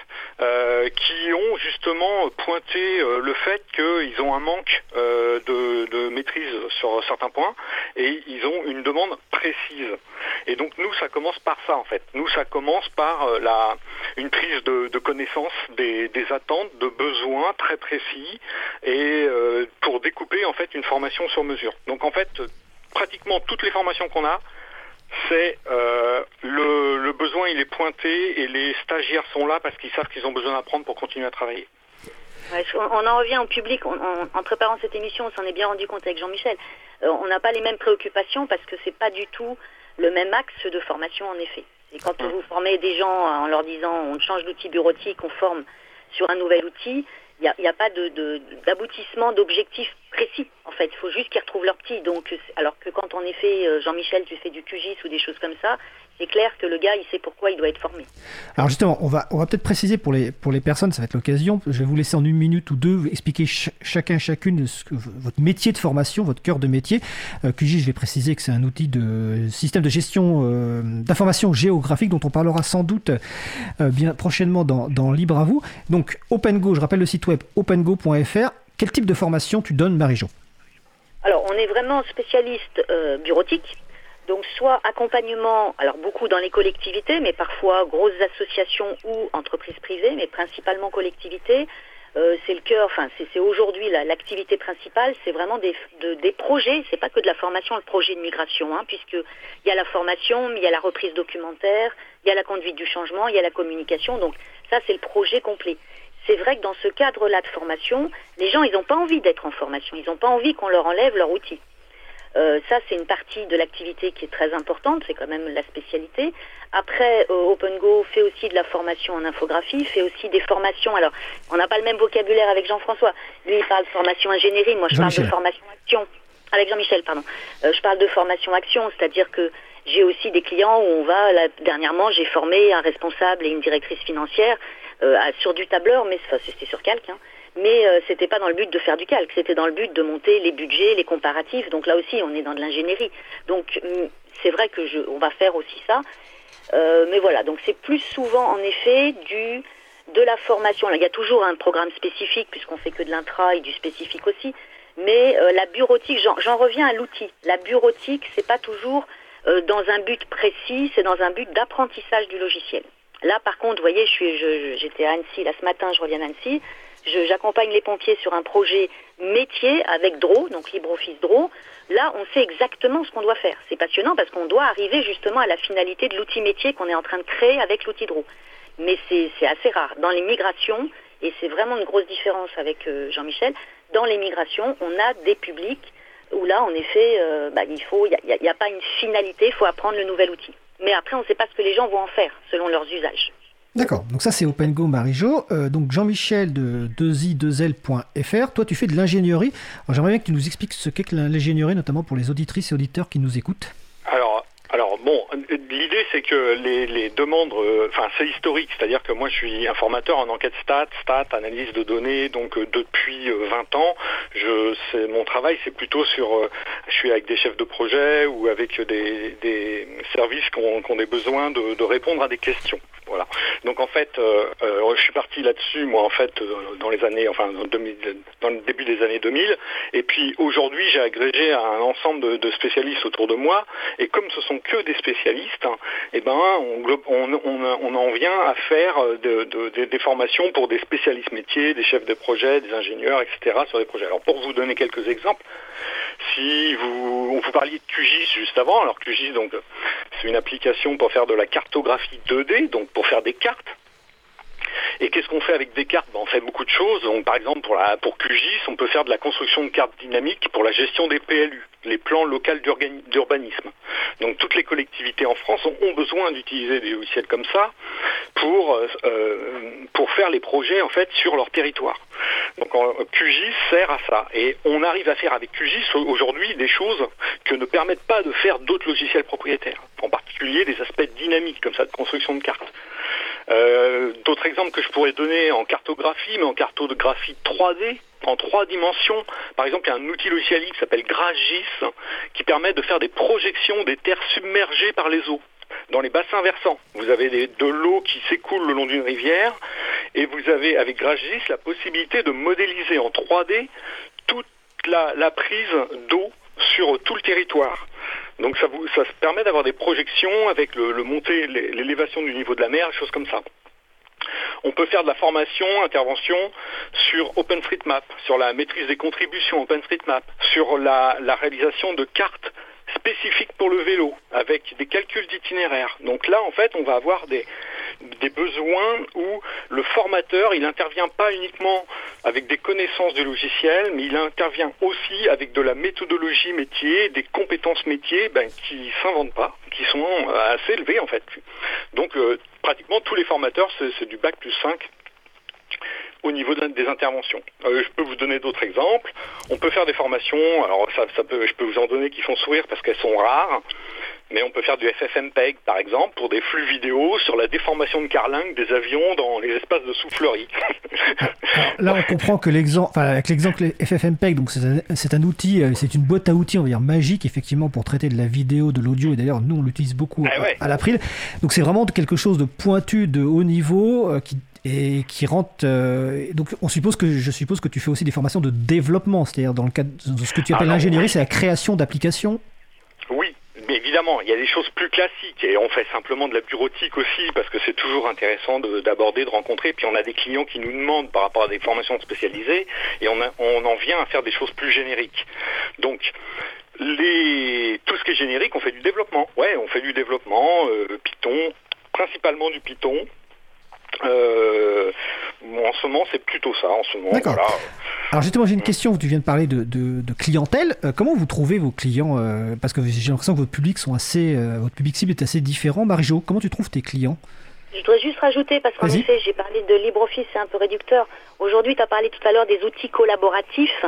euh, qui ont justement pointé euh, le fait qu'ils ont un manque de, maîtrise sur certains points et ils ont une demande précise. Et donc nous, ça commence par ça en fait. Nous, ça commence par la, une prise de, connaissance des, des, attentes, de besoins très précis et pour découper en fait une formation sur mesure. Donc en fait, pratiquement toutes les formations qu'on a, c'est euh, le, besoin il est pointé et les stagiaires sont là parce qu'ils savent qu'ils ont besoin d'apprendre pour continuer à travailler. on en revient au public. en préparant cette émission, on s'en est bien rendu compte avec Jean-Michel. Euh, on n'a pas les mêmes préoccupations parce que c'est pas du tout le même axe de formation en effet. Et quand hum. vous formez des gens en leur disant on change d'outil bureautique, on forme sur un nouvel outil, il n'y a, pas d'aboutissement, d'objectif précis. En fait, il faut juste qu'ils retrouvent leur petit. Donc, alors que quand en effet, euh, Jean-Michel, tu fais du QGIS ou des choses comme ça, c'est clair que le gars, il sait pourquoi il doit être formé. Alors justement, on va, on va peut-être préciser pour les, pour les personnes, ça va être l'occasion, je vais vous laisser en une minute ou deux expliquer chacun, chacune ce que, votre métier de formation, votre cœur de métier. Euh, QGIS, je vais préciser que c'est un outil de système de gestion euh, d'information géographique dont on parlera sans doute euh, bien prochainement dans, dans Libre à vous. Donc OpenGo, je rappelle le site web opengo.fr. Quel type de formation tu donnes, Marie-Jo? Alors, on est vraiment spécialiste bureautique, donc soit accompagnement, alors beaucoup dans les collectivités, mais parfois grosses associations ou entreprises privées, mais principalement collectivités. Euh, c'est le cœur, enfin c'est aujourd'hui l'activité principale, c'est vraiment des, de, des projets, c'est pas que de la formation, le projet de migration, hein, puisqu'il y a la formation, il y a la reprise documentaire, il y a la conduite du changement, il y a la communication, donc ça c'est le projet complet. C'est vrai que dans ce cadre-là de formation, les gens ils n'ont pas envie d'être en formation, ils n'ont pas envie qu'on leur enlève leur outil. Euh, ça, c'est une partie de l'activité qui est très importante, c'est quand même la spécialité. Après, euh, OpenGo fait aussi de la formation en infographie, fait aussi des formations. Alors, on n'a pas le même vocabulaire avec Jean-François. Lui, il parle de formation ingénierie, moi, je parle de formation action. Avec Jean-Michel, pardon. Euh, je parle de formation action, c'est-à-dire que j'ai aussi des clients où on va, là, dernièrement, j'ai formé un responsable et une directrice financière sur du tableur, mais c'était sur calque, hein, mais euh, c'était pas dans le but de faire du calque, c'était dans le but de monter les budgets, les comparatifs. Donc là aussi, on est dans de l'ingénierie. Donc mm, c'est vrai que je, on va faire aussi ça, euh, mais voilà. Donc c'est plus souvent en effet du de la formation. il y a toujours un programme spécifique puisqu'on fait que de l'intra et du spécifique aussi. Mais euh, la bureautique, j'en reviens à l'outil. La bureautique, c'est pas toujours euh, dans un but précis, c'est dans un but d'apprentissage du logiciel. Là, par contre, vous voyez, je suis, j'étais à Annecy là ce matin, je reviens d'Annecy. J'accompagne les pompiers sur un projet métier avec DRO, donc LibreOffice DRO. Là, on sait exactement ce qu'on doit faire. C'est passionnant parce qu'on doit arriver justement à la finalité de l'outil métier qu'on est en train de créer avec l'outil DRO. Mais c'est assez rare. Dans les migrations, et c'est vraiment une grosse différence avec euh, Jean-Michel, dans les migrations, on a des publics où là, en effet, euh, bah, il faut, il n'y a, a, pas une finalité, il faut apprendre le nouvel outil. Mais après, on ne sait pas ce que les gens vont en faire selon leurs usages. D'accord, donc ça c'est OpenGo Marijo. Euh, donc Jean-Michel de 2i2l.fr, toi tu fais de l'ingénierie. J'aimerais bien que tu nous expliques ce qu'est que l'ingénierie, notamment pour les auditrices et auditeurs qui nous écoutent. Alors, alors bon, l'idée c'est que les, demandes, euh, enfin c'est historique, c'est-à-dire que moi je suis informateur en enquête stat, stat, analyse de données, donc euh, depuis 20 ans, je, mon travail c'est plutôt sur, je suis avec des chefs de projet ou avec des, services qui ont, des besoins de répondre à des questions. Voilà. Donc en fait, euh, euh, je suis parti là-dessus, moi en fait, euh, dans les années, enfin dans, le début des années 2000. Et puis aujourd'hui, j'ai agrégé un ensemble de, spécialistes autour de moi. Et comme ce sont que des spécialistes, hein, eh ben on, en vient à faire des formations pour des spécialistes métiers, des chefs de projet, des ingénieurs, etc. sur des projets. Alors pour vous donner quelques exemples, si vous, on vous parliez de QGIS juste avant, alors QGIS donc c'est une application pour faire de la cartographie 2D, donc pour faire des cartes. Et qu'est-ce qu'on fait avec des cartes? Ben, On fait beaucoup de choses. par exemple, pour, la, pour QGIS, on peut faire de la construction de cartes dynamiques pour la gestion des PLU, les plans locaux d'urbanisme. Donc toutes les collectivités en France ont, besoin d'utiliser des logiciels comme ça pour, euh, euh, pour faire les projets en fait sur leur territoire. Donc QGIS sert à ça. Et on arrive à faire avec QGIS aujourd'hui des choses que ne permettent pas de faire d'autres logiciels propriétaires. En particulier des aspects dynamiques comme ça de construction de cartes. Euh, d'autres exemples que je pourrais donner en cartographie, mais en cartographie 3D, en trois dimensions. Par exemple, il y a un outil logiciel qui s'appelle GrashGIS qui permet de faire des projections des terres submergées par les eaux dans les bassins versants. Vous avez de l'eau qui s'écoule le long d'une rivière et vous avez avec GrashGIS la possibilité de modéliser en 3D toute la, prise d'eau sur tout le territoire. Donc ça, vous, ça permet d'avoir des projections avec le, montée, l'élévation du niveau de la mer, des choses comme ça. On peut faire de la formation, intervention sur OpenStreetMap, sur la maîtrise des contributions OpenStreetMap, sur la réalisation de cartes spécifiques pour le vélo, avec des calculs d'itinéraire. Donc là, en fait, on va avoir des, des besoins où le formateur, il n'intervient pas uniquement avec des connaissances du logiciel, mais il intervient aussi avec de la méthodologie métier, des compétences métiers ben, qui ne s'inventent pas, qui sont assez élevées en fait. Donc euh, pratiquement tous les formateurs, c'est du bac plus 5 au niveau des interventions. Euh, je peux vous donner d'autres exemples. On peut faire des formations, alors ça, ça peut, je peux vous en donner qui font sourire parce qu'elles sont rares, mais on peut faire du FFmpeg par exemple pour des flux vidéo sur la déformation de carlingue des avions dans les espaces de soufflerie. là, on comprend que l'exemple, avec l'exemple FFmpeg, donc c'est un, outil, euh, c'est une boîte à outils, on va dire magique effectivement pour traiter de la vidéo, de l'audio, et d'ailleurs nous on l'utilise beaucoup ah à, l'April. Donc c'est vraiment quelque chose de pointu, de haut niveau, euh, qui et qui rentre. Euh, donc, on suppose que je suppose que tu fais aussi des formations de développement, c'est-à-dire dans le cadre de ce que tu appelles l'ingénierie, c'est la création d'applications. Oui, mais évidemment, il y a des choses plus classiques et on fait simplement de la bureautique aussi parce que c'est toujours intéressant d'aborder, de, rencontrer. Puis on a des clients qui nous demandent par rapport à des formations spécialisées et on, on en vient à faire des choses plus génériques. Donc, les, tout ce qui est générique, on fait du développement. Ouais, on fait du développement, euh, Python, principalement du Python, euh, en ce moment, c'est plutôt ça. En ce moment, Alors justement, j'ai une question. Tu viens de parler de, clientèle. Euh, comment vous trouvez vos clients euh, Parce que j'ai l'impression que votre public sont assez, votre public cible est assez différent. Marie-Jo, comment tu trouves tes clients? Je voudrais juste rajouter, parce qu'en effet, j'ai parlé de LibreOffice, c'est un peu réducteur. Aujourd'hui, tu as parlé tout à l'heure des outils collaboratifs.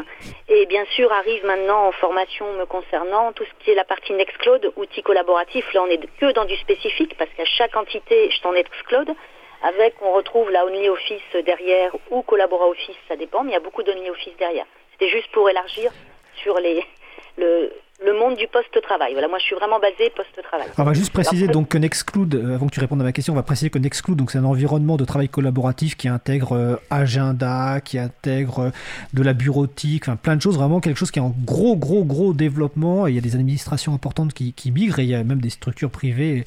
Et bien sûr, arrive maintenant en formation me concernant tout ce qui est la partie Nextcloud, outils collaboratifs. Là, on est que dans du spécifique, parce qu'à chaque entité, je t'en Nextcloud avec on retrouve la OnlyOffice derrière ou Collabora Office, ça dépend, mais il y a beaucoup d'OnlyOffice derrière. C'était juste pour élargir sur les, le, le monde du poste-travail. Voilà, moi je suis vraiment basé poste-travail. On va juste préciser donc que Nextcloud, euh, avant que tu répondes à ma question, on va préciser que Nextcloud, donc c'est un environnement de travail collaboratif qui intègre euh, agenda, qui intègre euh, de la bureautique, enfin plein de choses, vraiment quelque chose qui est en gros, gros, gros développement. Et il y a des administrations importantes qui, qui migrent et il y a même des structures privées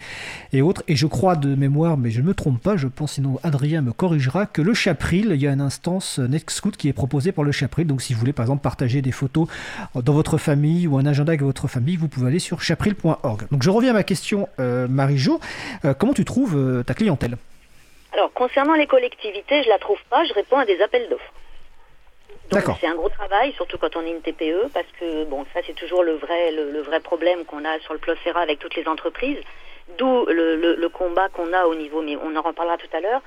et, autres. Et je crois de mémoire, mais je ne me trompe pas, je pense, sinon Adrien me corrigera, que le Chapril, il y a une instance Nextcloud qui est proposée par le Chapril. Donc si vous voulez par exemple partager des photos dans votre famille ou un agenda avec votre famille, vous pouvez aller sur chapril.org. Donc je reviens à ma question, euh, Marie-Jo. Euh, comment tu trouves euh, ta clientèle? Alors, concernant les collectivités, je la trouve pas, je réponds à des appels d'offres. Donc c'est un gros travail, surtout quand on est une TPE, parce que bon, ça c'est toujours le vrai, le, vrai problème qu'on a sur le Plocera avec toutes les entreprises. D'où le, combat qu'on a au niveau, mais on en reparlera tout à l'heure,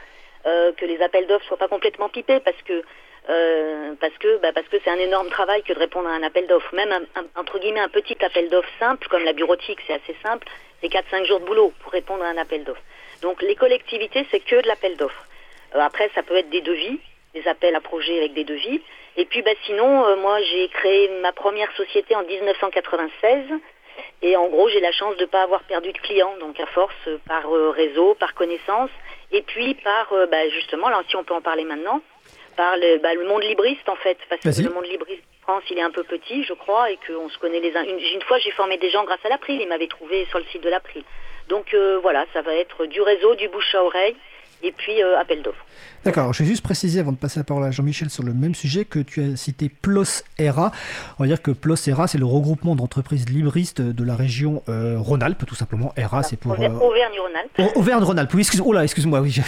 que les appels d'offres soient pas complètement pipés, parce que euh, parce que bah, parce que c'est un énorme travail que de répondre à un appel d'offres. Même un, entre guillemets un petit appel d'offres simple comme la bureautique, c'est assez simple, c'est 4-5 jours de boulot pour répondre à un appel d'offres. Donc les collectivités, c'est que de l'appel d'offres. Euh, après, ça peut être des devis, des appels à projets avec des devis. Et puis bah, sinon, euh, moi j'ai créé ma première société en 1996. Et en gros, j'ai la chance de ne pas avoir perdu de clients, donc à force par réseau, par connaissance, et puis par, bah, justement, là si on peut en parler maintenant, par le, bah, le monde libriste en fait, parce que le monde libriste France, il est un peu petit, je crois, et qu'on se connaît les uns. Une, une fois, j'ai formé des gens grâce à l'April, ils m'avaient trouvé sur le site de l'April. Donc euh, voilà, ça va être du réseau, du bouche à oreille, et puis euh, appel d'offres. D'accord, je vais juste préciser avant de passer la parole à Jean-Michel sur le même sujet que tu as cité PLOS ERA. On va dire que PLOS ERA, c'est le regroupement d'entreprises libristes de la région euh, Rhône-Alpes, tout simplement. ERA, c'est pour. Euh, Auvergne-Rhône-Alpes. Auvergne-Rhône-Alpes, oui, excuse, oh là, excuse-moi, oui,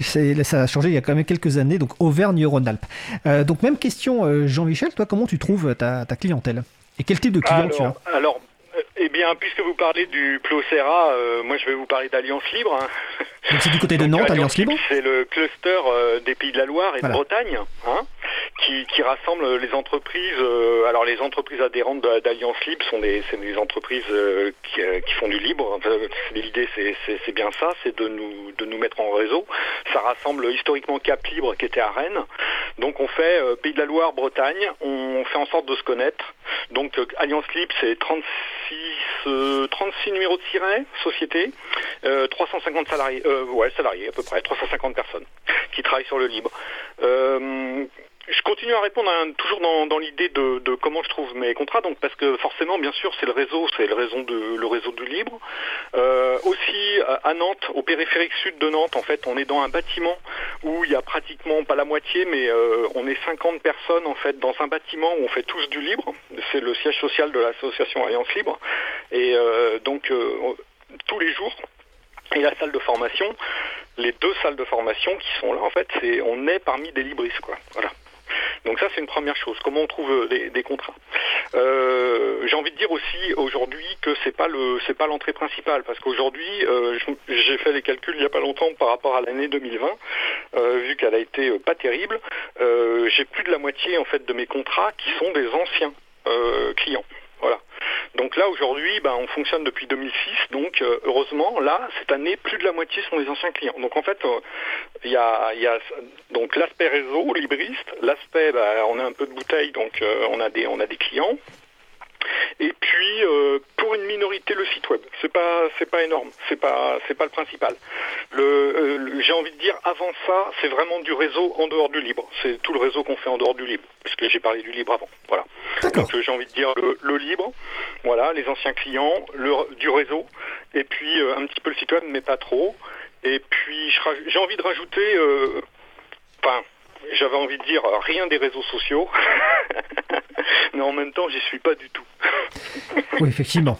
ça a changé il y a quand même quelques années, donc Auvergne-Rhône-Alpes. Euh, donc, même question, Jean-Michel, toi, comment tu trouves ta, clientèle? Et quel type de client tu as? Alors, eh bien, puisque vous parlez du Plocera, euh, moi je vais vous parler d'Alliance Libre. Hein. C'est du côté de Nantes, Alliance Libre C'est le cluster euh, des Pays de la Loire et de Bretagne, hein, qui, qui, rassemble les entreprises. Euh, alors les entreprises adhérentes d'Alliance Libre sont des, des entreprises qui, qui, font du libre. L'idée c'est bien ça, c'est de nous, de nous mettre en réseau. Ça rassemble historiquement Cap Libre qui était à Rennes. Donc on fait Pays de la Loire, Bretagne, on fait en sorte de se connaître. Donc Alliance Libre c'est 36, 36 numéros de siret, société, 350 salariés. Euh, ouais, salariés à peu près, 350 personnes qui travaillent sur le libre. Euh, continue à répondre toujours dans, l'idée de, comment je trouve mes contrats, donc parce que forcément, bien sûr, c'est le réseau, c'est le réseau le réseau du libre. Euh, aussi à Nantes, au périphérique sud de Nantes, en fait, on est dans un bâtiment où il y a pratiquement pas la moitié, mais on est 50 personnes en fait dans un bâtiment où on fait tous du libre. C'est le siège social de l'association Alliance Libre, et donc tous les jours, et la salle de formation, les deux salles de formation qui sont là, en fait, c'est on est parmi des libristes, quoi. Voilà. Donc ça, c'est une première chose. Comment on trouve euh, des, contrats euh, J'ai envie de dire aussi aujourd'hui que c'est pas le, c'est pas l'entrée principale, parce qu'aujourd'hui, euh, j'ai fait les calculs il y a pas longtemps par rapport à l'année 2020, vu qu'elle a été pas terrible. j'ai plus de la moitié en fait de mes contrats qui sont des anciens clients. Donc là aujourd'hui, ben, on fonctionne depuis 2006, donc euh, heureusement là cette année plus de la moitié sont des anciens clients. Donc en fait euh, il y, a, donc l'aspect réseau libriste, l'aspect ben, on a un peu de bouteille donc euh, on a des on a des clients. Et puis euh, pour une minorité le site web, c'est pas c'est pas énorme, c'est pas c'est pas le principal. Euh, j'ai envie de dire avant ça, c'est vraiment du réseau en dehors du libre. C'est tout le réseau qu'on fait en dehors du libre, puisque j'ai parlé du libre avant. Voilà. Donc j'ai envie de dire le, libre, voilà, les anciens clients, le, du réseau, et puis euh, un petit peu le site web, mais pas trop. Et puis j'ai envie de rajouter, enfin j'avais envie de dire rien des réseaux sociaux, mais en même temps, j'y suis pas du tout. oui, effectivement.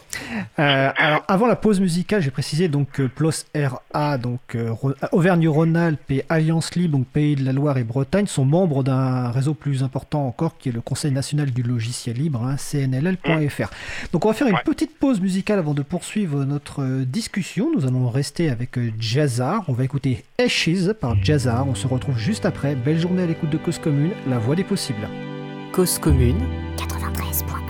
Euh, alors, avant la pause musicale, j'ai précisé donc que PLOS RA, donc euh, Auvergne-Rhône-Alpes et Alliance Libre, donc Pays de la Loire et Bretagne, sont membres d'un réseau plus important encore qui est le Conseil national du logiciel libre, hein, cnll.fr. Donc, on va faire une petite pause musicale avant de poursuivre notre euh, discussion. Nous allons rester avec Jazzar. On va écouter Ashes par Jazzar. On se retrouve juste après. Belle journée à l'écoute de Cause Commune, la voix des possibles. Cause Commune 93.1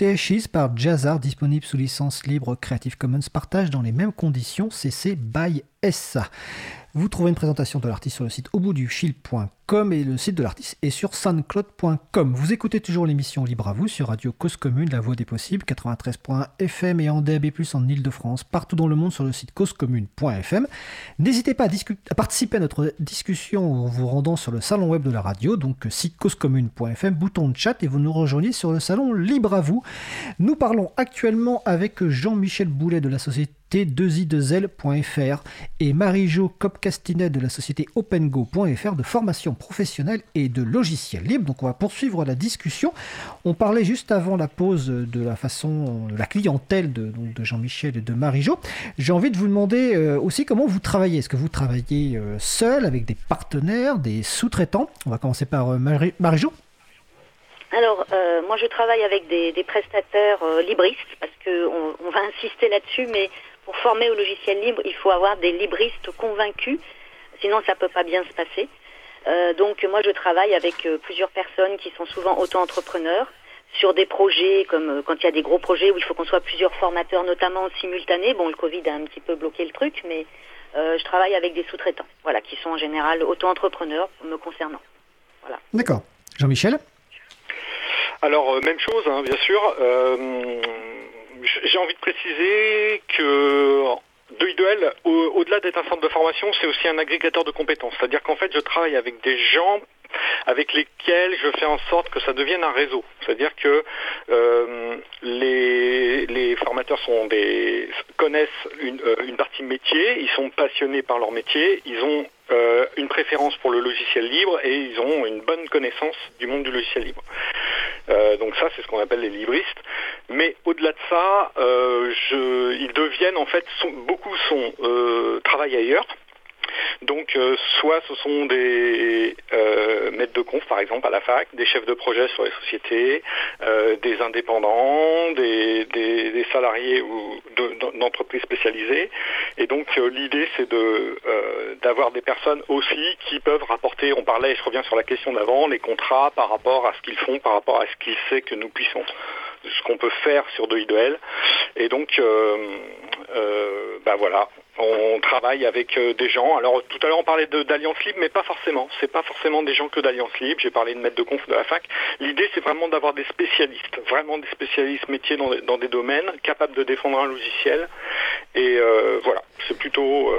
Ashes par Jazzar, disponible sous licence libre Creative Commons, partage dans les mêmes conditions CC by SA. Vous trouvez une présentation de l'artiste sur le site auboutduchil.com et le site de l'artiste est sur soundcloud.com. Vous écoutez toujours l'émission Libre à vous sur Radio Cause Commune, la voix des possibles, 93.1 FM et en DAB+, en Ile-de-France, partout dans le monde sur le site causecommune.fm. N'hésitez pas à, participer à notre discussion en vous rendant sur le salon web de la radio, donc site causecommune.fm, bouton de chat et vous nous rejoignez sur le salon Libre à vous. Nous parlons actuellement avec Jean-Michel Boulet de la société t2i2l.fr et Marie-Jo Copcastinet de la société opengo.fr de formation professionnelle et de logiciels libres. Donc on va poursuivre la discussion. On parlait juste avant la pause de la façon, de la clientèle de, de Jean-Michel et de Marie-Jo. J'ai envie de vous demander euh, aussi comment vous travaillez. Est-ce que vous travaillez euh, seul, avec des partenaires, des sous-traitants? On va commencer par euh, Marie-Jo. Alors, moi, je travaille avec des, prestataires libristes parce qu'on on va insister là-dessus, mais pour former au logiciel libre, il faut avoir des libristes convaincus, sinon ça peut pas bien se passer. Euh, donc moi je travaille avec euh, plusieurs personnes qui sont souvent auto-entrepreneurs sur des projets comme euh, quand il y a des gros projets où il faut qu'on soit plusieurs formateurs notamment simultanés. Bon le Covid a un petit peu bloqué le truc mais je travaille avec des sous-traitants, voilà, qui sont en général auto-entrepreneurs me concernant. Voilà. D'accord. Jean-Michel? Alors même chose hein, bien sûr j'ai envie de préciser que Duel, au-delà d'être un centre de formation, c'est aussi un agrégateur de compétences. C'est-à-dire qu'en fait, je travaille avec des gens avec lesquels je fais en sorte que ça devienne un réseau. C'est-à-dire que euh, les, formateurs sont des, connaissent une, euh, partie métier, ils sont passionnés par leur métier, ils ont euh, une préférence pour le logiciel libre et ils ont une bonne connaissance du monde du logiciel libre. Donc ça, c'est ce qu'on appelle les libristes. Mais au-delà de ça, je, ils deviennent en fait, beaucoup sont travaillent ailleurs. Donc euh, soit ce sont des euh, maîtres de conf par exemple à la fac, des chefs de projet sur les sociétés, euh, des indépendants, des, salariés ou d'entreprises spécialisées. Et donc l'idée c'est d'avoir des personnes aussi qui peuvent rapporter, on parlait, je reviens sur la question d'avant, les contrats par rapport à ce qu'ils font, par rapport à ce qu'ils savent que nous puissons ce qu'on peut faire sur de. Et donc, bah voilà, on travaille avec euh, des gens. Alors tout à l'heure on parlait d'Alliance Libre, mais pas forcément. C'est pas forcément des gens que d'Alliance Libre. J'ai parlé de maître de conf de la fac. L'idée c'est vraiment d'avoir des spécialistes, vraiment des spécialistes métiers dans, des domaines, capables de défendre un logiciel. Et voilà, c'est plutôt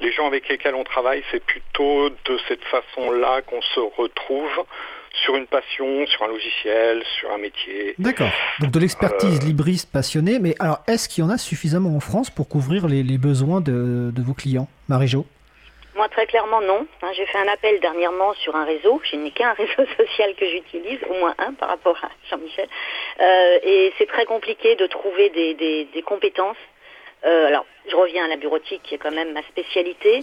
les gens avec lesquels on travaille, c'est plutôt de cette façon-là qu'on se retrouve sur une passion, sur un logiciel, sur un métier. D'accord. Donc de l'expertise euh, libriste passionnée, mais alors est-ce qu'il y en a suffisamment en France pour couvrir les, besoins de, vos clients? Marie-Jo? Moi, très clairement, non. Hein, j'ai fait un appel dernièrement sur un réseau. Je n'ai qu'un réseau social que j'utilise, au moins un par rapport à Jean-Michel. Euh, et c'est très compliqué de trouver des, compétences. Euh, alors, je reviens à la bureautique, qui est quand même ma spécialité.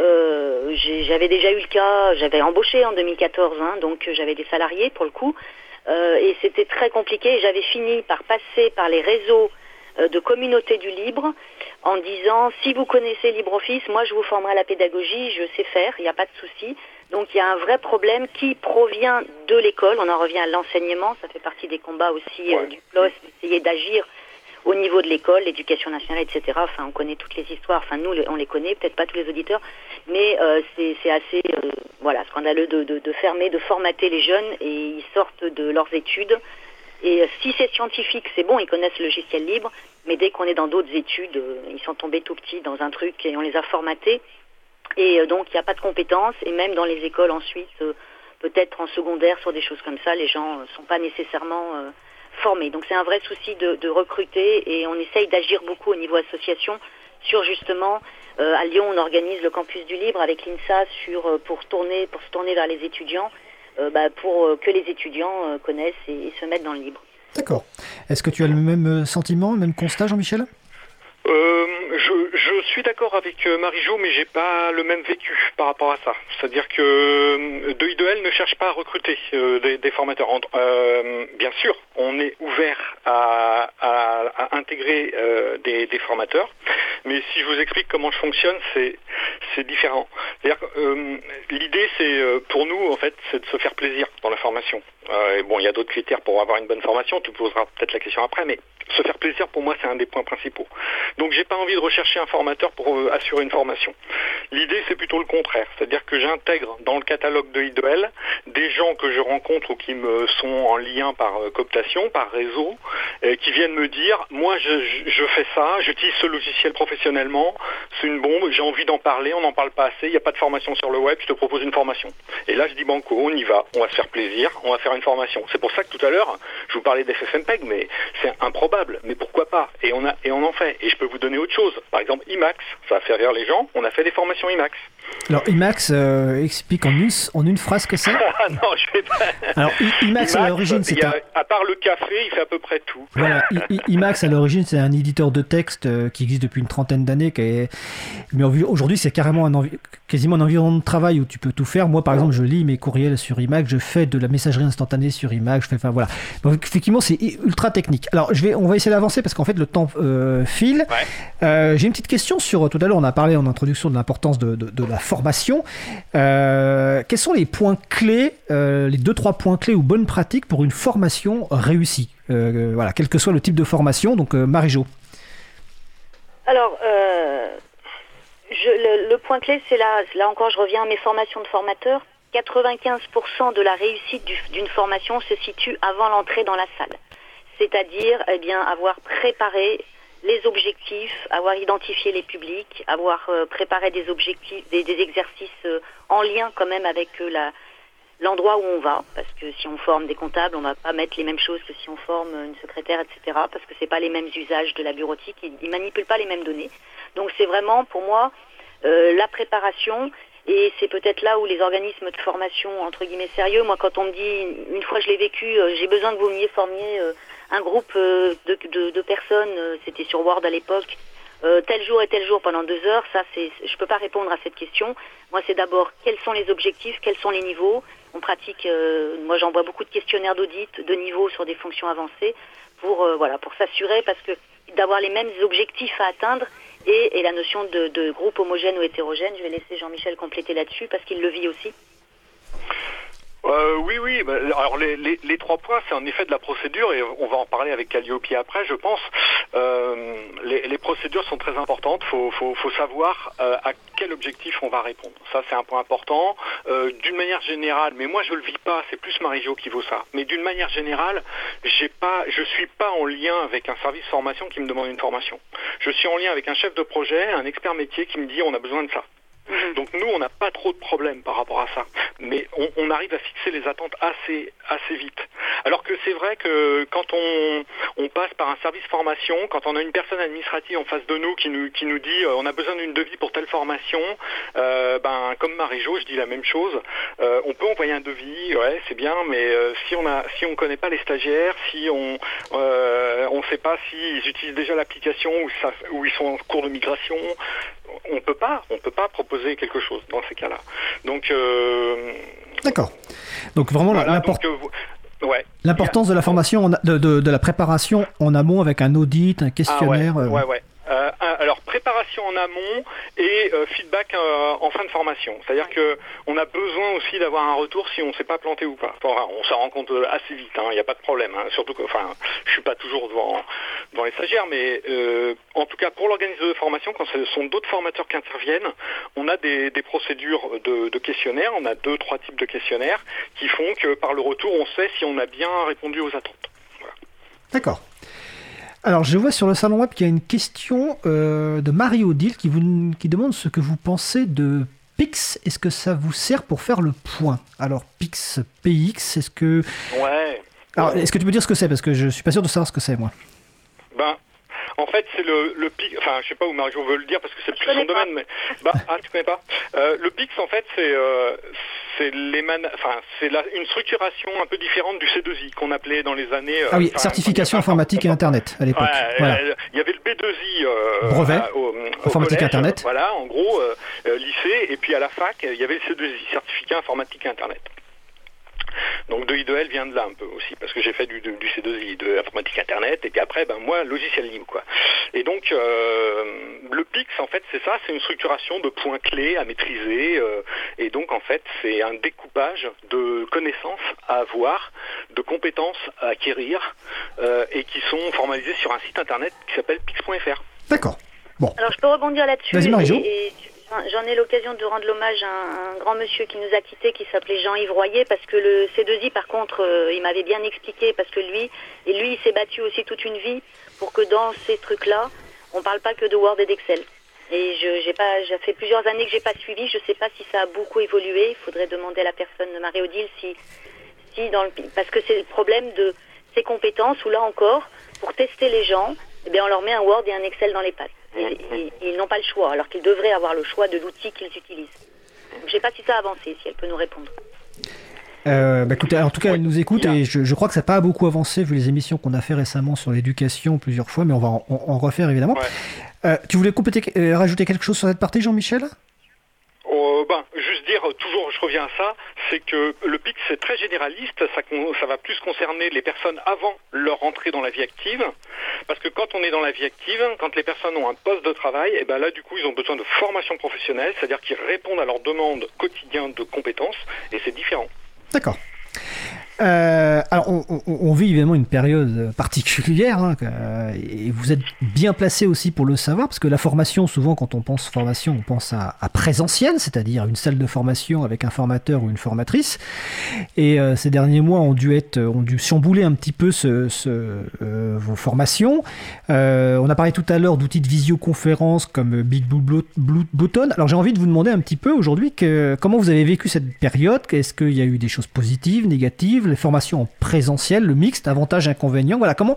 Euh, j'avais déjà eu le cas, j'avais embauché en 2014, hein, donc euh, j'avais des salariés pour le coup, euh, et c'était très compliqué. J'avais fini par passer par les réseaux de communauté du libre en disant si vous connaissez LibreOffice, moi je vous formerai à la pédagogie, je sais faire, il n'y a pas de souci. Donc il y a un vrai problème qui provient de l'école. On en revient à l'enseignement, ça fait partie des combats aussi du PLOS, d'essayer d'agir au niveau de l'école, l'éducation nationale, etc. Enfin, on connaît toutes les histoires. Enfin, nous, on les connaît, peut-être pas tous les auditeurs, mais euh, c'est assez, euh, voilà, scandaleux de, de, de, fermer, de formater les jeunes et ils sortent de leurs études. Et euh, si c'est scientifique, c'est bon, ils connaissent le logiciel libre, mais dès qu'on est dans d'autres études, ils sont tombés tout petits dans un truc et on les a formatés. Et donc, il n'y a pas de compétences. Et même dans les écoles ensuite, peut-être en secondaire, sur des choses comme ça, les gens ne sont pas nécessairement formés. Donc c'est un vrai souci de, recruter et on essaye d'agir beaucoup au niveau association sur justement euh, à Lyon on organise le campus du libre avec l'INSA sur euh, pour tourner pour se tourner vers les étudiants euh, bah, pour que les étudiants connaissent et, se mettent dans le libre. D'accord. Est-ce que tu as le même sentiment, le même constat Jean-Michel? Euh, je, je, suis d'accord avec euh, Marie-Jo, mais j'ai pas le même vécu par rapport à ça. C'est-à-dire que euh, 2i2L ne cherche pas à recruter euh, des, des, formateurs. Euh, bien sûr, on est ouvert à, à, à intégrer des, des, formateurs, mais si je vous explique comment je fonctionne, c'est différent. C'est-à-dire l'idée, c'est pour nous en fait, c'est de se faire plaisir dans la formation. et bon, il y a d'autres critères pour avoir une bonne formation. Tu poseras peut-être la question après, mais se faire plaisir pour moi, c'est un des points principaux. Donc j'ai pas envie de rechercher un formateur pour euh, assurer une formation. L'idée c'est plutôt le contraire, c'est-à-dire que j'intègre dans le catalogue de IDOL des gens que je rencontre ou qui me sont en lien par euh, cooptation, par réseau, qui viennent me dire moi je, je fais ça, j'utilise ce logiciel professionnellement, c'est une bombe, j'ai envie d'en parler, on n'en parle pas assez, il n'y a pas de formation sur le web, je te propose une formation. Et là je dis banco, on y va, on va se faire plaisir, on va faire une formation. C'est pour ça que tout à l'heure je vous parlais d'FFmpeg, mais c'est improbable, mais pourquoi pas? Et on a et on en fait. Et je peux vous donner autre chose. Par exemple, IMAX, ça a fait rire les gens. On a fait des formations IMAX. Alors IMAX euh, explique en une, en une phrase que c'est. Ah non, je vais pas. Alors IMAX, à l'origine, c'est un... à part le café, il fait à peu près tout. Voilà, IMAX à l'origine, c'est un éditeur de texte euh, qui existe depuis une trentaine d'années. Est... Mais aujourd'hui, c'est carrément un envi... quasiment un environnement de travail où tu peux tout faire. Moi, par exemple, je lis mes courriels sur IMAX, je fais de la messagerie instantanée sur IMAX. Je fais, enfin voilà. Donc effectivement, c'est ultra technique. Alors je vais, on va essayer d'avancer parce qu'en fait le temps euh, file. Ouais. J'ai une petite question sur. Tout à l'heure, on a parlé en introduction de l'importance de, de, de la formation. Euh, quels sont les points clés, euh, les deux trois points clés ou bonnes pratiques pour une formation réussie euh, Voilà, quel que soit le type de formation. Donc, Marie-Jo. Alors, le, point clé, c'est là, là encore, je reviens à mes formations de formateurs. 95% de la réussite d'une formation se situe avant l'entrée dans la salle. C'est-à-dire, eh bien, avoir préparé les objectifs, avoir identifié les publics, avoir euh, préparé des objectifs, des, exercices euh, en lien quand même avec euh, la l'endroit où on va, parce que si on forme des comptables, on va pas mettre les mêmes choses que si on forme une secrétaire, etc. Parce que c'est pas les mêmes usages de la bureautique, ils, ils manipulent pas les mêmes données. Donc c'est vraiment pour moi la préparation et c'est peut-être là où les organismes de formation entre guillemets sérieux. Moi, quand on me dit une fois je l'ai vécu, j'ai besoin que vous veniez formiez un groupe euh, de, personnes, euh, c'était sur Word à l'époque, euh, tel jour et tel jour pendant deux heures, ça c'est, je peux pas répondre à cette question. Moi, c'est d'abord quels sont les objectifs, quels sont les niveaux? On pratique, moi j'envoie beaucoup de questionnaires d'audit de niveau sur des fonctions avancées pour voilà pour s'assurer parce que d'avoir les mêmes objectifs à atteindre et, la notion de, groupe homogène ou hétérogène. Je vais laisser Jean-Michel compléter là-dessus parce qu'il le vit aussi. Euh, oui, oui. Bah, alors les, les, les, trois points, c'est en effet de la procédure et on va en parler avec Calliope après, je pense. Euh, les, les, procédures sont très importantes. Faut, faut, faut savoir euh, à quel objectif on va répondre. Ça, c'est un point important. Euh, d'une manière générale, mais moi je le vis pas. C'est plus Marie-Jo qui vaut ça. Mais d'une manière générale, j'ai pas, je suis pas en lien avec un service formation qui me demande une formation. Je suis en lien avec un chef de projet, un expert métier qui me dit on a besoin de ça. Donc nous, on n'a pas trop de problèmes par rapport à ça, mais on, arrive à fixer les attentes assez vite. Alors que c'est vrai que quand on, passe par un service formation, quand on a une personne administrative en face de nous qui nous qui nous dit euh, on a besoin d'une devis pour telle formation, euh, ben comme Marie-Jo, je dis la même chose. Euh, on peut envoyer un devis, ouais, c'est bien, mais si on on connaît pas les stagiaires, si on on sait pas s'ils utilisent déjà l'application ou, ou ils sont en cours de migration, on peut pas, on peut pas proposer quelque chose dans ces cas-là. Donc euh, d'accord. Donc vraiment voilà, l'importance. Ouais. De la formation, de, de, de, la préparation en amont avec un audit, un questionnaire. Ah ouais, ouais. Euh, alors préparation en amont et euh, feedback euh, en fin de formation. C'est-à-dire que on a besoin aussi d'avoir un retour si on ne s'est pas planté ou pas. On s'en rend compte assez vite, il hein, n'y a pas de problème. Hein. Surtout que, enfin, je suis pas toujours devant, devant les stagiaires, mais en tout cas pour l'organisateur de formation, quand ce sont d'autres formateurs qui interviennent, on a des, procédures de, de, questionnaires, on a deux, trois types de questionnaires qui font que par le retour, on sait si on a bien répondu aux attentes. D'accord. Alors, je vois sur le salon web qu'il y a une question euh, de Marie Odile qui, vous, qui demande ce que vous pensez de Pix. Est-ce que ça vous sert pour faire le point? Alors, Pix, PX, est-ce que. Ouais. Alors, est-ce que tu peux dire ce que c'est? Parce que je suis pas sûr de savoir ce que c'est, moi. Ben, en fait, c'est le, le PIX, enfin, je sais pas où Marie-Jo veut le dire parce que c'est plus son domaine, mais. Bah, ah, tu connais pas euh, Le PIX, en fait, c'est. Euh, c'est enfin, c'est une structuration un peu différente du C2I qu'on appelait dans les années. Ah oui, certification informatique et Internet à l'époque. Ouais, voilà. Il y avait le B2 C2I brevet informatique internet. Voilà, en gros lycée et puis à la fac il y avait le C2I certificat informatique internet. Donc 2I2L vient de là un peu aussi, parce que j'ai fait du, du, C2I, de informatique internet, et puis après, ben moi, logiciel libre, quoi. Et donc, euh, le PIX, en fait, c'est ça, c'est une structuration de points clés à maîtriser, euh, et donc, en fait, c'est un découpage de connaissances à avoir, de compétences à acquérir, euh, et qui sont formalisées sur un site internet qui s'appelle pix.fr. D'accord. Bon. Alors, je peux rebondir là-dessus. Vas-y, J'en ai l'occasion de rendre l'hommage à un, grand monsieur qui nous a quittés, qui s'appelait Jean-Yves Royer, parce que le C2I, par contre, euh, il m'avait bien expliqué, parce que lui, et lui, il s'est battu aussi toute une vie pour que dans ces trucs-là, on parle pas que de Word et d'Excel. Et je j'ai pas, j'ai fait plusieurs années que j'ai pas suivi. Je sais pas si ça a beaucoup évolué. Il faudrait demander à la personne de Marie-Odile si, si dans le, parce que c'est le problème de ces compétences où là encore, pour tester les gens, eh bien on leur met un Word et un Excel dans les pattes. Ils, n'ont pas le choix, alors qu'ils devraient avoir le choix de l'outil qu'ils utilisent. je ne sais pas si ça a avancé, si elle peut nous répondre. Euh, bah, écoutez, en tout cas, elle nous écoute et je, crois que ça n'a pas beaucoup avancé vu les émissions qu'on a fait récemment sur l'éducation plusieurs fois, mais on va en, refaire évidemment. Euh, tu voulais compléter, euh, rajouter quelque chose sur cette partie, Jean-Michel? Oh, ben, juste dire, toujours, je reviens à ça, c'est que le PIC, c'est très généraliste, ça, ça, va plus concerner les personnes avant leur entrée dans la vie active, parce que quand on est dans la vie active, quand les personnes ont un poste de travail, et eh ben là, du coup, ils ont besoin de formation professionnelle, c'est-à-dire qu'ils répondent à leurs demandes quotidiennes de compétences, et c'est différent. D'accord. Euh, on, vit évidemment une période particulière, hein, et vous êtes bien placé aussi pour le savoir, parce que la formation, souvent, quand on pense formation, on pense à, à c'est-à-dire une salle de formation avec un formateur ou une formatrice. Et euh, ces derniers mois ont dû être, ont dû chambouler un petit peu euh, vos formations. on a parlé tout à l'heure d'outils de visioconférence comme Big Blue, Button. Alors, j'ai envie de vous demander un petit peu aujourd'hui comment vous avez vécu cette période? Est-ce qu'il y a eu des choses positives, négatives? Les formations en présentiel, le mixte, avantages, inconvénients. Voilà, comment,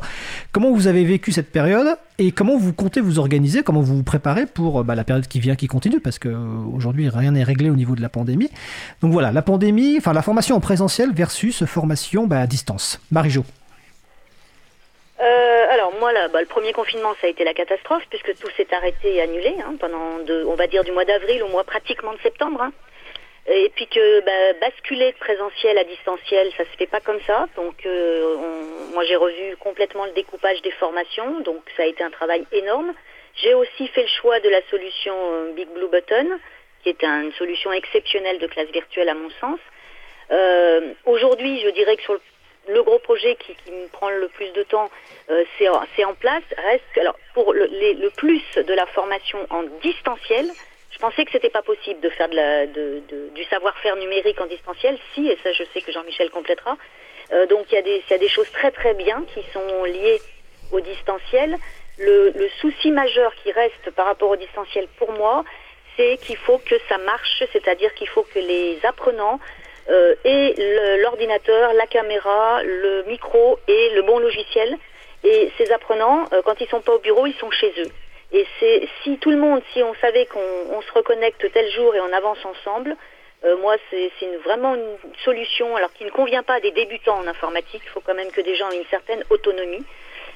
comment vous avez vécu cette période et comment vous comptez vous organiser, comment vous vous préparez pour bah, la période qui vient, qui continue, parce qu'aujourd'hui, rien n'est réglé au niveau de la pandémie. Donc voilà, la pandémie, enfin la formation en présentiel versus formation bah, à distance. Marie-Jo. Euh, alors moi là, bah, le premier confinement ça a été la catastrophe puisque tout s'est arrêté et annulé hein, pendant on va dire du mois d'avril au mois pratiquement de septembre. Hein. Et puis que bah, basculer de présentiel à distanciel, ça se fait pas comme ça. Donc euh, moi j'ai revu complètement le découpage des formations, donc ça a été un travail énorme. J'ai aussi fait le choix de la solution euh, Big Blue Button, qui est une solution exceptionnelle de classe virtuelle à mon sens. Euh, Aujourd'hui, je dirais que sur le, gros projet qui, me prend le plus de temps, c'est en place. Reste alors pour le plus de la formation en distanciel, je pensais que c'était pas possible de faire du savoir-faire numérique en distanciel. Si, et ça je sais que Jean-Michel complétera. Euh, donc il y, a des, choses très très bien qui sont liées au distanciel. Le, le souci majeur qui reste par rapport au distanciel pour moi, c'est qu'il faut que ça marche, c'est-à-dire qu'il faut que les apprenants euh, aient l'ordinateur, la caméra, le micro et le bon logiciel. Et ces apprenants, euh, quand ils sont pas au bureau, ils sont chez eux. Et c'est si tout le monde, si on savait qu'on se reconnecte tel jour et on avance ensemble, euh, moi c'est vraiment une solution, alors qui ne convient pas à des débutants en informatique. Il faut quand même que des gens aient une certaine autonomie,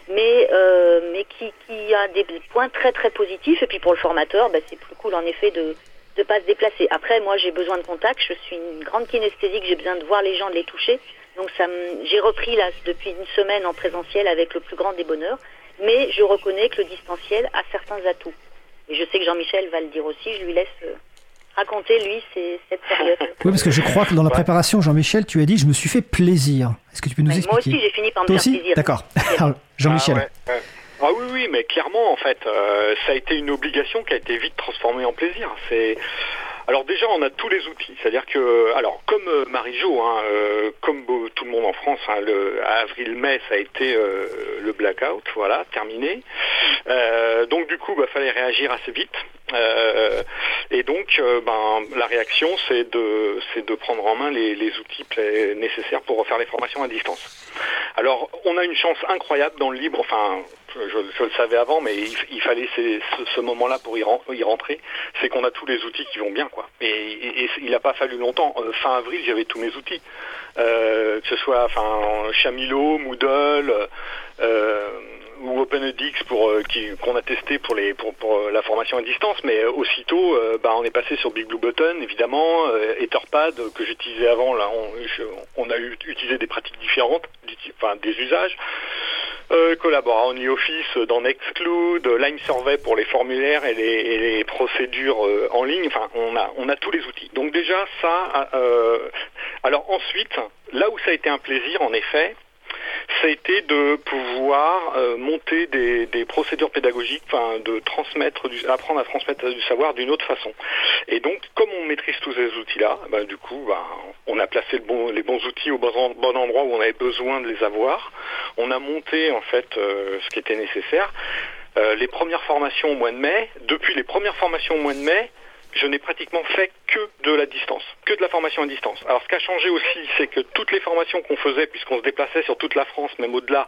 mais euh, mais qui, qui a des points très très positifs. Et puis pour le formateur, bah, c'est plus cool en effet de de pas se déplacer. Après, moi j'ai besoin de contact. Je suis une grande kinesthésique. J'ai besoin de voir les gens, de les toucher. Donc ça, j'ai repris là depuis une semaine en présentiel avec le plus grand des bonheurs mais je reconnais que le distanciel a certains atouts. Et je sais que Jean-Michel va le dire aussi, je lui laisse euh, raconter, lui, cette période. Oui, parce que je crois que dans la préparation, Jean-Michel, tu as dit, je me suis fait plaisir. Est-ce que tu peux nous expliquer Moi aussi, j'ai fini par me faire plaisir. D'accord. Jean-Michel. Ah, ah, oui, oui, mais clairement, en fait, euh, ça a été une obligation qui a été vite transformée en plaisir. C'est alors déjà, on a tous les outils. C'est-à-dire que, alors comme euh, Marie-Jo, hein, euh, comme tout le monde en France, hein, le, avril-mai, ça a été euh, le blackout, voilà, terminé. donc du coup, il bah, fallait réagir assez vite. et donc, ben, la réaction, c'est de, c'est de prendre en main les, les outils nécessaires pour refaire les formations à distance. Alors, on a une chance incroyable dans le libre, enfin, je, le savais avant, mais il, fallait ce, moment-là pour y, rentrer, c'est qu'on a tous les outils qui vont bien, quoi. Et, il n'a pas fallu longtemps. Euh, fin avril, j'avais tous mes outils, euh, que ce soit, enfin, Chamilo, Moodle. Euh, ou OpenEDX pour qu'on a testé pour les pour, la formation à distance, mais aussitôt, bah, on est passé sur Big Blue Button, évidemment, Etherpad que j'utilisais avant. Là, on, on, a utilisé des pratiques différentes, enfin des usages. Euh, collabora en e-office dans Nextcloud, Lime Survey pour les formulaires et les, procédures euh, en ligne. Enfin, on a, on a tous les outils. Donc déjà, ça. Euh, alors ensuite, là où ça a été un plaisir, en effet, ça a été de pouvoir euh, monter des, procédures pédagogiques, enfin de transmettre, du, à transmettre du savoir d'une autre façon. Et donc, comme on maîtrise tous ces outils-là, ben, du coup, ben, on a placé les bons outils au bon, endroit où on avait besoin de les avoir. On a monté en fait euh, ce qui était nécessaire. Euh, les premières formations au mois de mai, depuis les premières formations au mois de mai, je n'ai pratiquement fait que de la distance, que de la formation à distance. Alors ce qui a changé aussi, c'est que toutes les formations qu'on faisait, puisqu'on se déplaçait sur toute la France, même au-delà,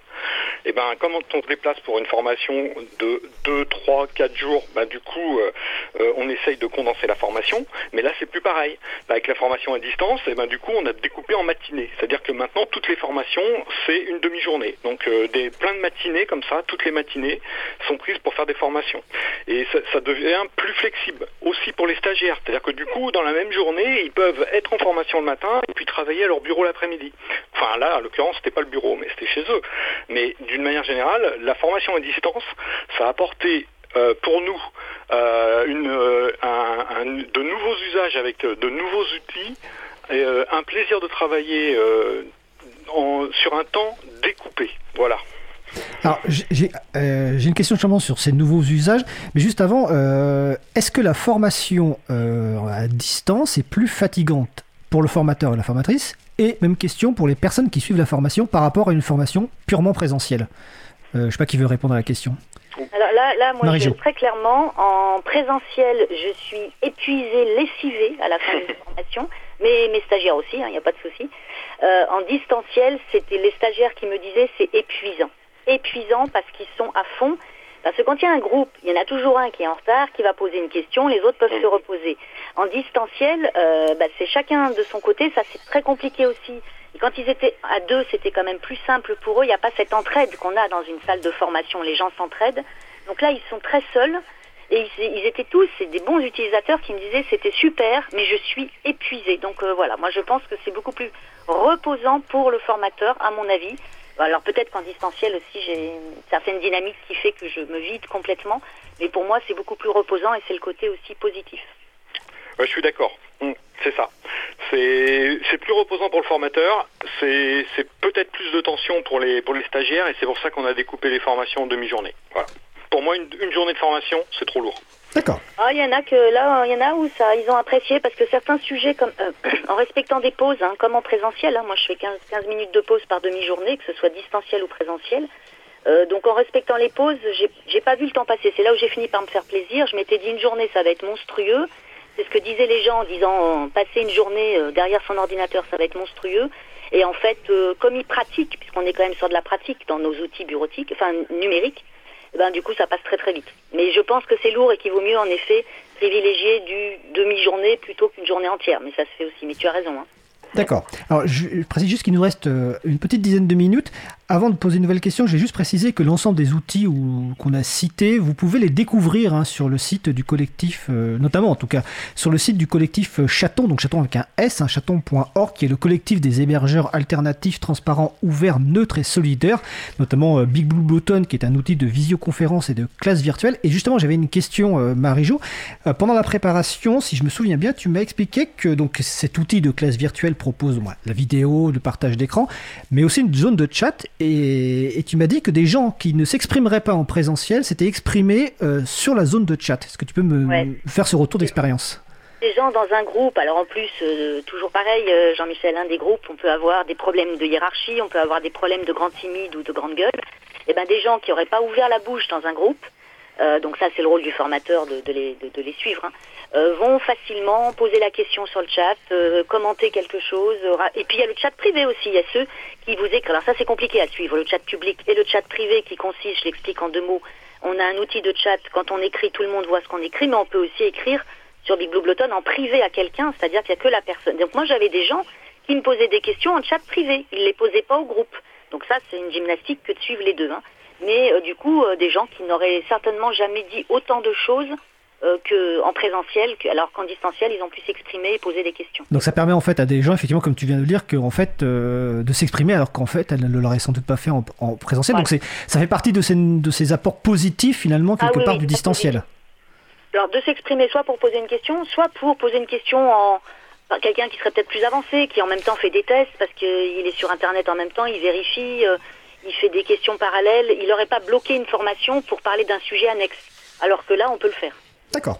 et eh ben quand on se déplace pour une formation de 2, 3, 4 jours, ben, du coup euh, euh, on essaye de condenser la formation, mais là c'est plus pareil. Avec la formation à distance, et eh ben, du coup on a découpé en matinées. C'est-à-dire que maintenant toutes les formations, c'est une demi-journée. Donc euh, des plein de matinées comme ça, toutes les matinées sont prises pour faire des formations. Et ça, ça devient plus flexible aussi pour les stagiaires. C'est-à-dire que du coup, dans la même journée, ils peuvent être en formation le matin et puis travailler à leur bureau l'après-midi. Enfin là, en l'occurrence, c'était pas le bureau, mais c'était chez eux. Mais d'une manière générale, la formation à distance, ça a apporté euh, pour nous euh, euh, de nouveaux usages avec de nouveaux outils, un plaisir de travailler sur un temps découpé. Voilà. Alors, euh, j'ai une question justement sur ces nouveaux usages, mais juste avant, euh, est-ce que la formation euh, à distance est plus fatigante pour le formateur et la formatrice? Et même question pour les personnes qui suivent la formation par rapport à une formation purement présentielle. je ne sais pas qui veut répondre à la question. Alors là, là moi, je, très clairement, en présentiel, je suis épuisée, lessivée à la fin de la formation, mais mes stagiaires aussi, il hein, n'y a pas de souci. en distanciel, c'était les stagiaires qui me disaient c'est épuisant épuisant parce qu'ils sont à fond. Parce que quand il y a un groupe, il y en a toujours un qui est en retard, qui va poser une question, les autres peuvent se reposer. En distanciel, euh, bah, c'est chacun de son côté, ça c'est très compliqué aussi. Quand ils étaient à deux, c'était quand même plus simple pour eux. Il n'y a pas cette entraide qu'on a dans une salle de formation. Les gens s'entraident. Donc là, ils sont très seuls. Et ils, étaient tous, des bons utilisateurs qui me disaient c'était super, mais je suis épuisé. Donc euh, voilà, moi je pense que c'est beaucoup plus reposant pour le formateur, à mon avis, alors peut-être qu'en distanciel aussi, j'ai une certaine dynamique qui fait que je me vide complètement, mais pour moi c'est beaucoup plus reposant et c'est le côté aussi positif. je suis d'accord, hum, c'est ça. C'est plus reposant pour le formateur, c'est peut-être plus de tension pour les, pour les stagiaires et c'est pour ça qu'on a découpé les formations en demi-journée. Voilà. Pour moi, une journée de formation, c'est trop lourd. D'accord. Ah, il y en a que là, il y en a où ça, ils ont apprécié parce que certains sujets, comme euh, en respectant des pauses, hein, comme en présentiel, hein, moi je fais 15, 15 minutes de pause par demi-journée, que ce soit distanciel ou présentiel. Euh, donc en respectant les pauses, j'ai pas vu le temps passer. C'est là où j'ai fini par me faire plaisir. Je m'étais dit une journée, ça va être monstrueux. C'est ce que disaient les gens en disant passer une journée euh, derrière son ordinateur, ça va être monstrueux. Et en fait, comme ils pratiquent, puisqu'on est quand même sur de la pratique dans nos outils bureautiques, enfin numériques, eh ben, du coup, ça passe très très vite. Mais je pense que c'est lourd et qu'il vaut mieux, en effet, privilégier du demi-journée plutôt qu'une journée entière. Mais ça se fait aussi. Mais tu as raison. Hein. D'accord. Alors, je précise juste qu'il nous reste euh, une petite dizaine de minutes. Avant de poser une nouvelle question, j'ai juste précisé que l'ensemble des outils qu'on a cités, vous pouvez les découvrir hein, sur le site du collectif, euh, notamment en tout cas sur le site du collectif euh, Chaton, donc Chaton avec un S, un chaton.org, qui est le collectif des hébergeurs alternatifs, transparents, ouverts, neutres et solidaires, notamment euh, Big Blue qui est un outil de visioconférence et de classe virtuelle. Et justement, j'avais une question, Marie-Jo. pendant la préparation, si je me souviens bien, tu m'as expliqué que donc cet outil de classe virtuelle propose la vidéo, le partage d'écran, mais aussi une zone de chat et, tu m'as dit que des gens qui ne s'exprimeraient pas en présentiel s'étaient exprimés euh, sur la zone de chat. Est-ce que tu peux me faire ce retour d'expérience? Des gens dans un groupe, alors en plus, euh, toujours pareil, euh, Jean-Michel, un des groupes, on peut avoir des problèmes de hiérarchie, on peut avoir des problèmes de grande timide ou de grande gueule. Et eh ben des gens qui n'auraient pas ouvert la bouche dans un groupe, donc ça c'est le rôle du formateur de, les, de, les, suivre, hein, euh, vont facilement poser la question sur le chat, euh, commenter quelque chose. Et puis il y a le chat privé aussi. Il y a ceux qui vous écrivent. Alors ça c'est compliqué à suivre, le chat public et le chat privé qui consiste, je l'explique en deux mots, on a un outil de chat. Quand on écrit, tout le monde voit ce qu'on écrit, mais on peut aussi écrire sur Big Blue Blueton en privé à quelqu'un, c'est-à-dire qu'il n'y a que la personne. Donc moi j'avais des gens qui me posaient des questions en chat privé. Ils ne les posaient pas au groupe. Donc ça c'est une gymnastique que de suivre les deux. Hein. mais du coup, des gens qui n'auraient certainement jamais dit autant de choses qu'en présentiel, alors qu'en distanciel, ils ont pu s'exprimer et poser des questions. Donc ça permet en fait à des gens, effectivement, comme tu viens de le dire, que, en fait, de s'exprimer alors qu'en fait, elles ne l'auraient sans doute pas fait en, présentiel. Donc ça fait partie de ces, de ces apports positifs, finalement, quelque ah part, du distanciel. Alors de s'exprimer soit pour poser une question, soit pour poser une question en quelqu'un qui serait peut-être plus avancé, qui en même temps fait des tests parce qu'il est sur Internet en même temps, il vérifie, euh, il fait des questions parallèles. Il n'aurait pas bloqué une formation pour parler d'un sujet annexe, alors que là, on peut le faire. D'accord.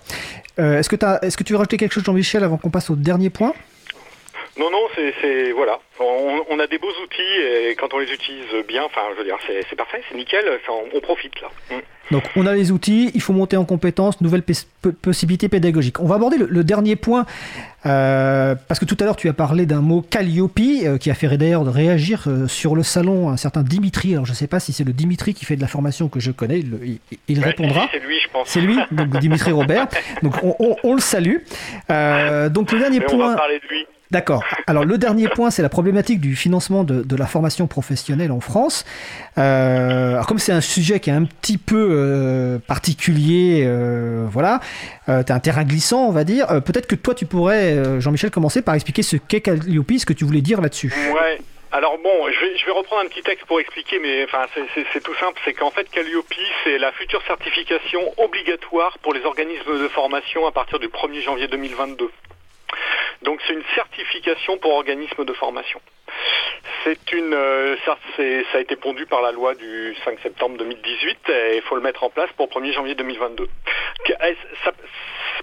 Euh, est-ce que, tu veux rajouter quelque chose, Jean-Michel, avant qu'on passe au dernier point? Non, non, c'est voilà. On, a des beaux outils et quand on les utilise bien, enfin, je veux dire, c'est parfait, c'est nickel. on, profite là. Mm. Donc, on a les outils, il faut monter en compétences, nouvelles possibilités pédagogiques. On va aborder le, dernier point euh, parce que tout à l'heure tu as parlé d'un mot Calliope euh, qui a fait d'ailleurs réagir euh, sur le salon un certain Dimitri. Alors je ne sais pas si c'est le Dimitri qui fait de la formation que je connais, il, répondra. C'est lui, je pense. C'est lui, donc Dimitri Robert. Donc on, le salue. donc le dernier point. On va parler de lui. D'accord. Alors le dernier point, c'est la problématique du financement de, la formation professionnelle en France. Euh, alors comme c'est un sujet qui est un petit peu euh, particulier, euh, voilà, tu as un terrain glissant, on va dire. Peut-être que toi, tu pourrais, Jean-Michel, commencer par expliquer ce qu'est Calliope, ce que tu voulais dire là-dessus. Ouais. Alors bon, je vais, reprendre un petit texte pour expliquer, mais enfin c'est tout simple, c'est qu'en fait Calliope, c'est la future certification obligatoire pour les organismes de formation à partir du 1er janvier 2022. Donc c'est une certification pour organismes de formation. C'est une, euh, ça, ça, a été pondu par la loi du 5 septembre 2018 et il faut le mettre en place pour 1er janvier 2022.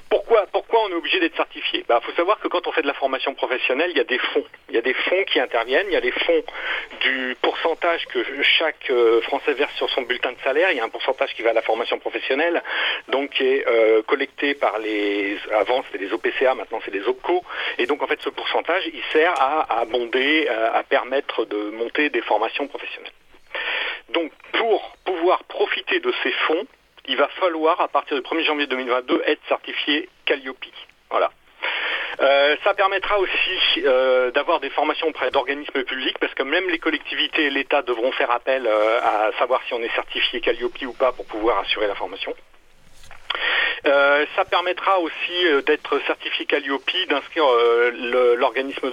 Pourquoi, pourquoi on est obligé d'être certifié? Il bah, faut savoir que quand on fait de la formation professionnelle, il y a des fonds. Il y a des fonds qui interviennent. Il y a les fonds du pourcentage que chaque euh, Français verse sur son bulletin de salaire. Il y a un pourcentage qui va à la formation professionnelle, donc qui est euh, collecté par les. Avant c'était les OPCA, maintenant c'est les OPCO. Et donc en fait ce pourcentage, il sert à, abonder, à permettre de monter des formations professionnelles. Donc pour pouvoir profiter de ces fonds, il va falloir à partir du 1er janvier 2022 être certifié Calliope. Voilà. Euh, ça permettra aussi euh, d'avoir des formations auprès d'organismes publics parce que même les collectivités et l'État devront faire appel euh, à savoir si on est certifié Calliope ou pas pour pouvoir assurer la formation. Euh, ça permettra aussi euh, d'être certifié Calliope, d'inscrire euh, l'organisme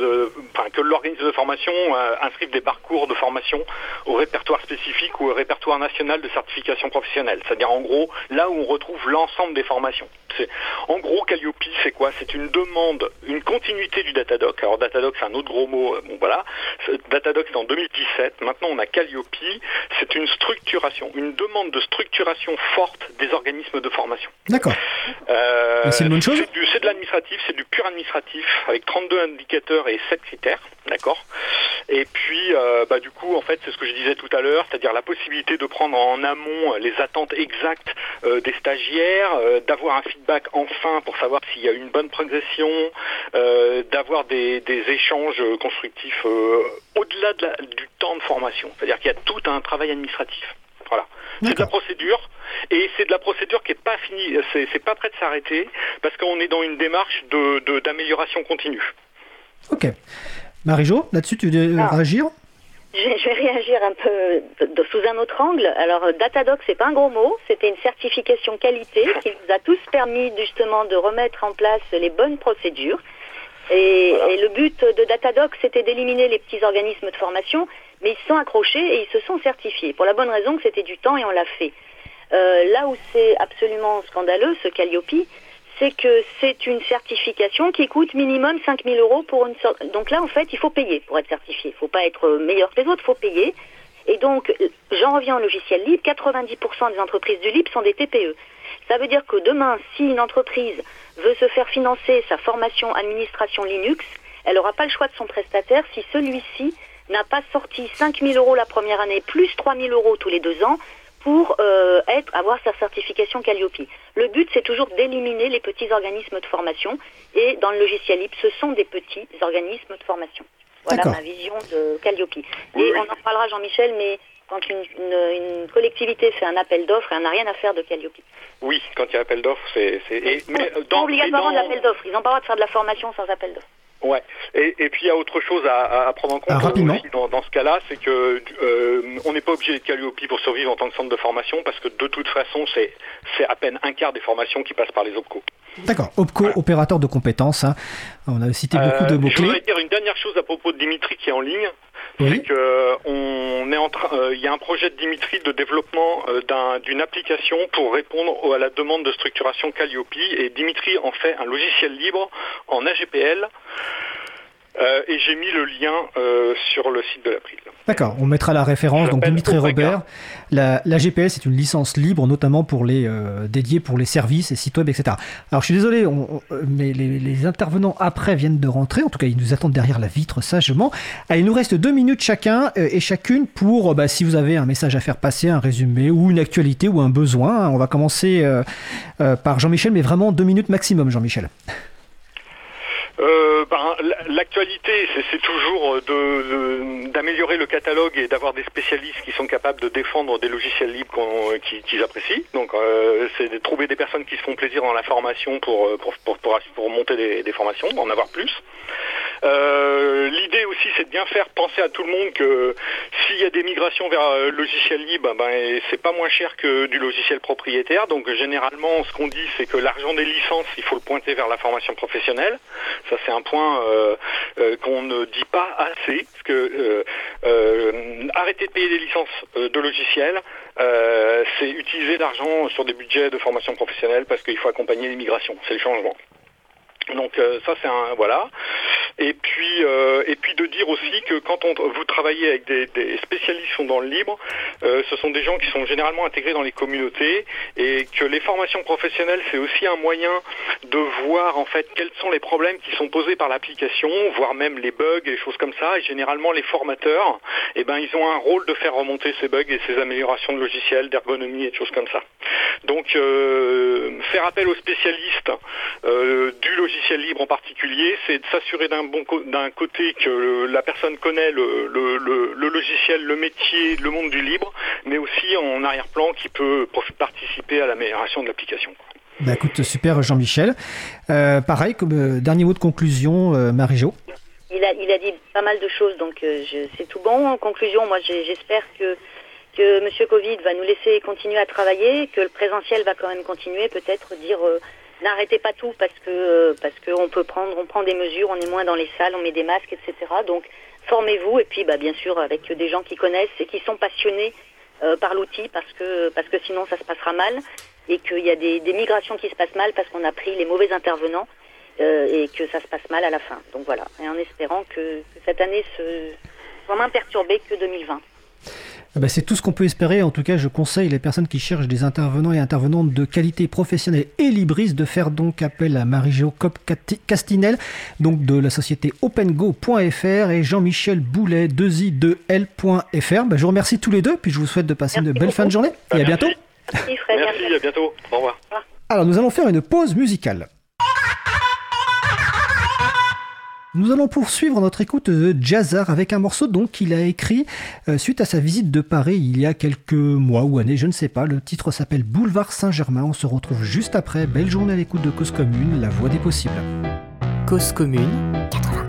enfin que l'organisme de formation inscrive des parcours de formation au répertoire spécifique ou au répertoire national de certification professionnelle. C'est-à-dire en gros là où on retrouve l'ensemble des formations. En gros, Calliope, c'est quoi? C'est une demande, une continuité du Datadoc. Alors Datadoc, c'est un autre gros mot. Bon voilà, Datadoc c'est en 2017. Maintenant, on a Calliope. C'est une structuration, une demande de structuration forte des organismes de formation. D'accord. Euh, c'est une bonne chose C'est de l'administratif, c'est du pur administratif, avec 32 indicateurs et 7 critères, d'accord Et puis, euh, bah, du coup, en fait, c'est ce que je disais tout à l'heure, c'est-à-dire la possibilité de prendre en amont les attentes exactes euh, des stagiaires, d'avoir un feedback enfin pour savoir s'il y a une bonne progression, d'avoir des, échanges constructifs au-delà du temps de formation. C'est-à-dire qu'il y a tout un travail administratif. Voilà. C'est de la procédure et c'est de la procédure qui n'est pas finie, c'est pas prêt de s'arrêter parce qu'on est dans une démarche d'amélioration continue. Ok. Marie-Jo, là-dessus, tu veux ah. réagir? Je vais réagir un peu sous un autre angle. Alors, Datadoc, c'est pas un gros mot. C'était une certification qualité qui nous a tous permis justement de remettre en place les bonnes procédures. Et, et le but de Datadoc, c'était d'éliminer les petits organismes de formation mais ils se sont accrochés et ils se sont certifiés, pour la bonne raison que c'était du temps et on l'a fait. Euh, là où c'est absolument scandaleux, ce Calliope, c'est que c'est une certification qui coûte minimum 5000 euros pour une sorte. Donc là, en fait, il faut payer pour être certifié. Il ne faut pas être meilleur que les autres, il faut payer. Et donc, j'en reviens au logiciel libre, 90% des entreprises du libre sont des TPE. Ça veut dire que demain, si une entreprise veut se faire financer sa formation administration Linux, elle n'aura pas le choix de son prestataire si celui-ci n'a pas sorti 5 000 euros la première année plus 3 000 euros tous les deux ans pour euh, être, avoir sa certification Calliope. Le but, c'est toujours d'éliminer les petits organismes de formation. Et dans le logiciel LIP, ce sont des petits organismes de formation. Voilà ma vision de Calliope. Et on en parlera, Jean-Michel, mais quand une, collectivité fait un appel d'offres, elle n'a rien à faire de Calliope. Oui, quand il y a appel d'offres, c'est... obligatoirement de l'appel d'offres. Ils n'ont pas le droit de faire de la formation sans appel d'offres. Ouais. Et, et, puis il y a autre chose à, à prendre en compte ah, aussi dans, dans, ce cas-là, c'est que euh, on n'est pas obligé d'être Calliope pour survivre en tant que centre de formation, parce que de toute façon, c'est c'est à peine un quart des formations qui passent par les OPCO. D'accord. OPCO, opérateur de compétences. Hein. On a cité beaucoup de mots clés. Je voudrais dire une dernière chose à propos de Dimitri qui est en ligne. On est en train, euh, il y a un projet de Dimitri de développement euh, d'une application pour répondre à la demande de structuration Calliope. Et Dimitri en fait un logiciel libre en AGPL euh, et j'ai mis le lien euh, sur le site de l'April. D'accord, on mettra la référence. Donc Dimitri Robert, la, la, GPS est une licence libre, notamment pour les euh, dédiée pour les services et sites web, etc. Alors je suis désolé, mais les, intervenants après viennent de rentrer. En tout cas, ils nous attendent derrière la vitre sagement. Allez, il nous reste deux minutes chacun et chacune pour, bah, si vous avez un message à faire passer, un résumé ou une actualité ou un besoin. On va commencer par Jean-Michel, mais vraiment deux minutes maximum, Jean-Michel. Euh, ben, L'actualité, c'est toujours d'améliorer le catalogue et d'avoir des spécialistes qui sont capables de défendre des logiciels libres qu'ils apprécient. Donc, euh, c'est de trouver des personnes qui se font plaisir dans la formation pour, pour, pour, pour, monter des, des formations, en avoir plus. Euh, l'idée aussi, c'est de bien faire penser à tout le monde que s'il y a des migrations vers le euh, logiciel libre, ben, c'est pas moins cher que du logiciel propriétaire. Donc généralement, ce qu'on dit, c'est que l'argent des licences, il faut le pointer vers la formation professionnelle. Ça, c'est un point euh, qu'on ne dit pas assez, parce que arrêter de payer des licences de logiciels, c'est utiliser l'argent sur des budgets de formation professionnelle parce qu'il faut accompagner les migrations. C'est le changement. Donc euh, ça c'est un voilà. Et puis euh, et puis de dire aussi que quand on, vous travaillez avec des, spécialistes qui sont dans le libre, euh, ce sont des gens qui sont généralement intégrés dans les communautés et que les formations professionnelles c'est aussi un moyen de voir en fait quels sont les problèmes qui sont posés par l'application, voire même les bugs et les choses comme ça. Et généralement les formateurs, eh ben ils ont un rôle de faire remonter ces bugs et ces améliorations de logiciels, d'ergonomie et de choses comme ça. Donc faire appel aux spécialistes du logiciel logiciel libre en particulier, c'est de s'assurer d'un bon d'un côté que la personne connaît le, le, logiciel, le métier, le monde du libre, mais aussi en arrière-plan qui peut participer à l'amélioration de l'application. Bah écoute, super Jean-Michel. Euh, pareil, comme euh, dernier mot de conclusion, euh, Marie-Jo. Il a, il a dit pas mal de choses, donc c'est tout bon. En conclusion, moi j'espère que, que M. Covid va nous laisser continuer à travailler, que le présentiel va quand même continuer, peut-être dire n'arrêtez pas tout parce que parce qu'on peut prendre, on prend des mesures, on est moins dans les salles, on met des masques, etc. Donc formez-vous et puis bah, bien sûr avec des gens qui connaissent et qui sont passionnés euh, par l'outil parce que parce que sinon ça se passera mal et qu'il y a des, migrations qui se passent mal parce qu'on a pris les mauvais intervenants euh, et que ça se passe mal à la fin. Donc voilà, et en espérant que, que cette année se, soit moins perturbée que 2020. Ah bah, c'est tout ce qu'on peut espérer. En tout cas, je conseille les personnes qui cherchent des intervenants et intervenantes de qualité professionnelle et libris de faire donc appel à Marie-Jo Castinel, donc de la société opengo.fr et Jean-Michel Boulet, 2i2l.fr. Bah, je vous remercie tous les deux, puis je vous souhaite de passer une belle fin de journée. Et à bientôt. Merci, à bientôt. Au revoir. Alors, nous allons faire une pause musicale. Nous allons poursuivre notre écoute de Jazzar avec un morceau donc qu'il a écrit euh, suite à sa visite de Paris il y a quelques mois ou années, je ne sais pas. Le titre s'appelle Boulevard Saint-Germain. On se retrouve juste après. Belle journée à l'écoute de Cause Commune, la voix des possibles. Cause Commune 80.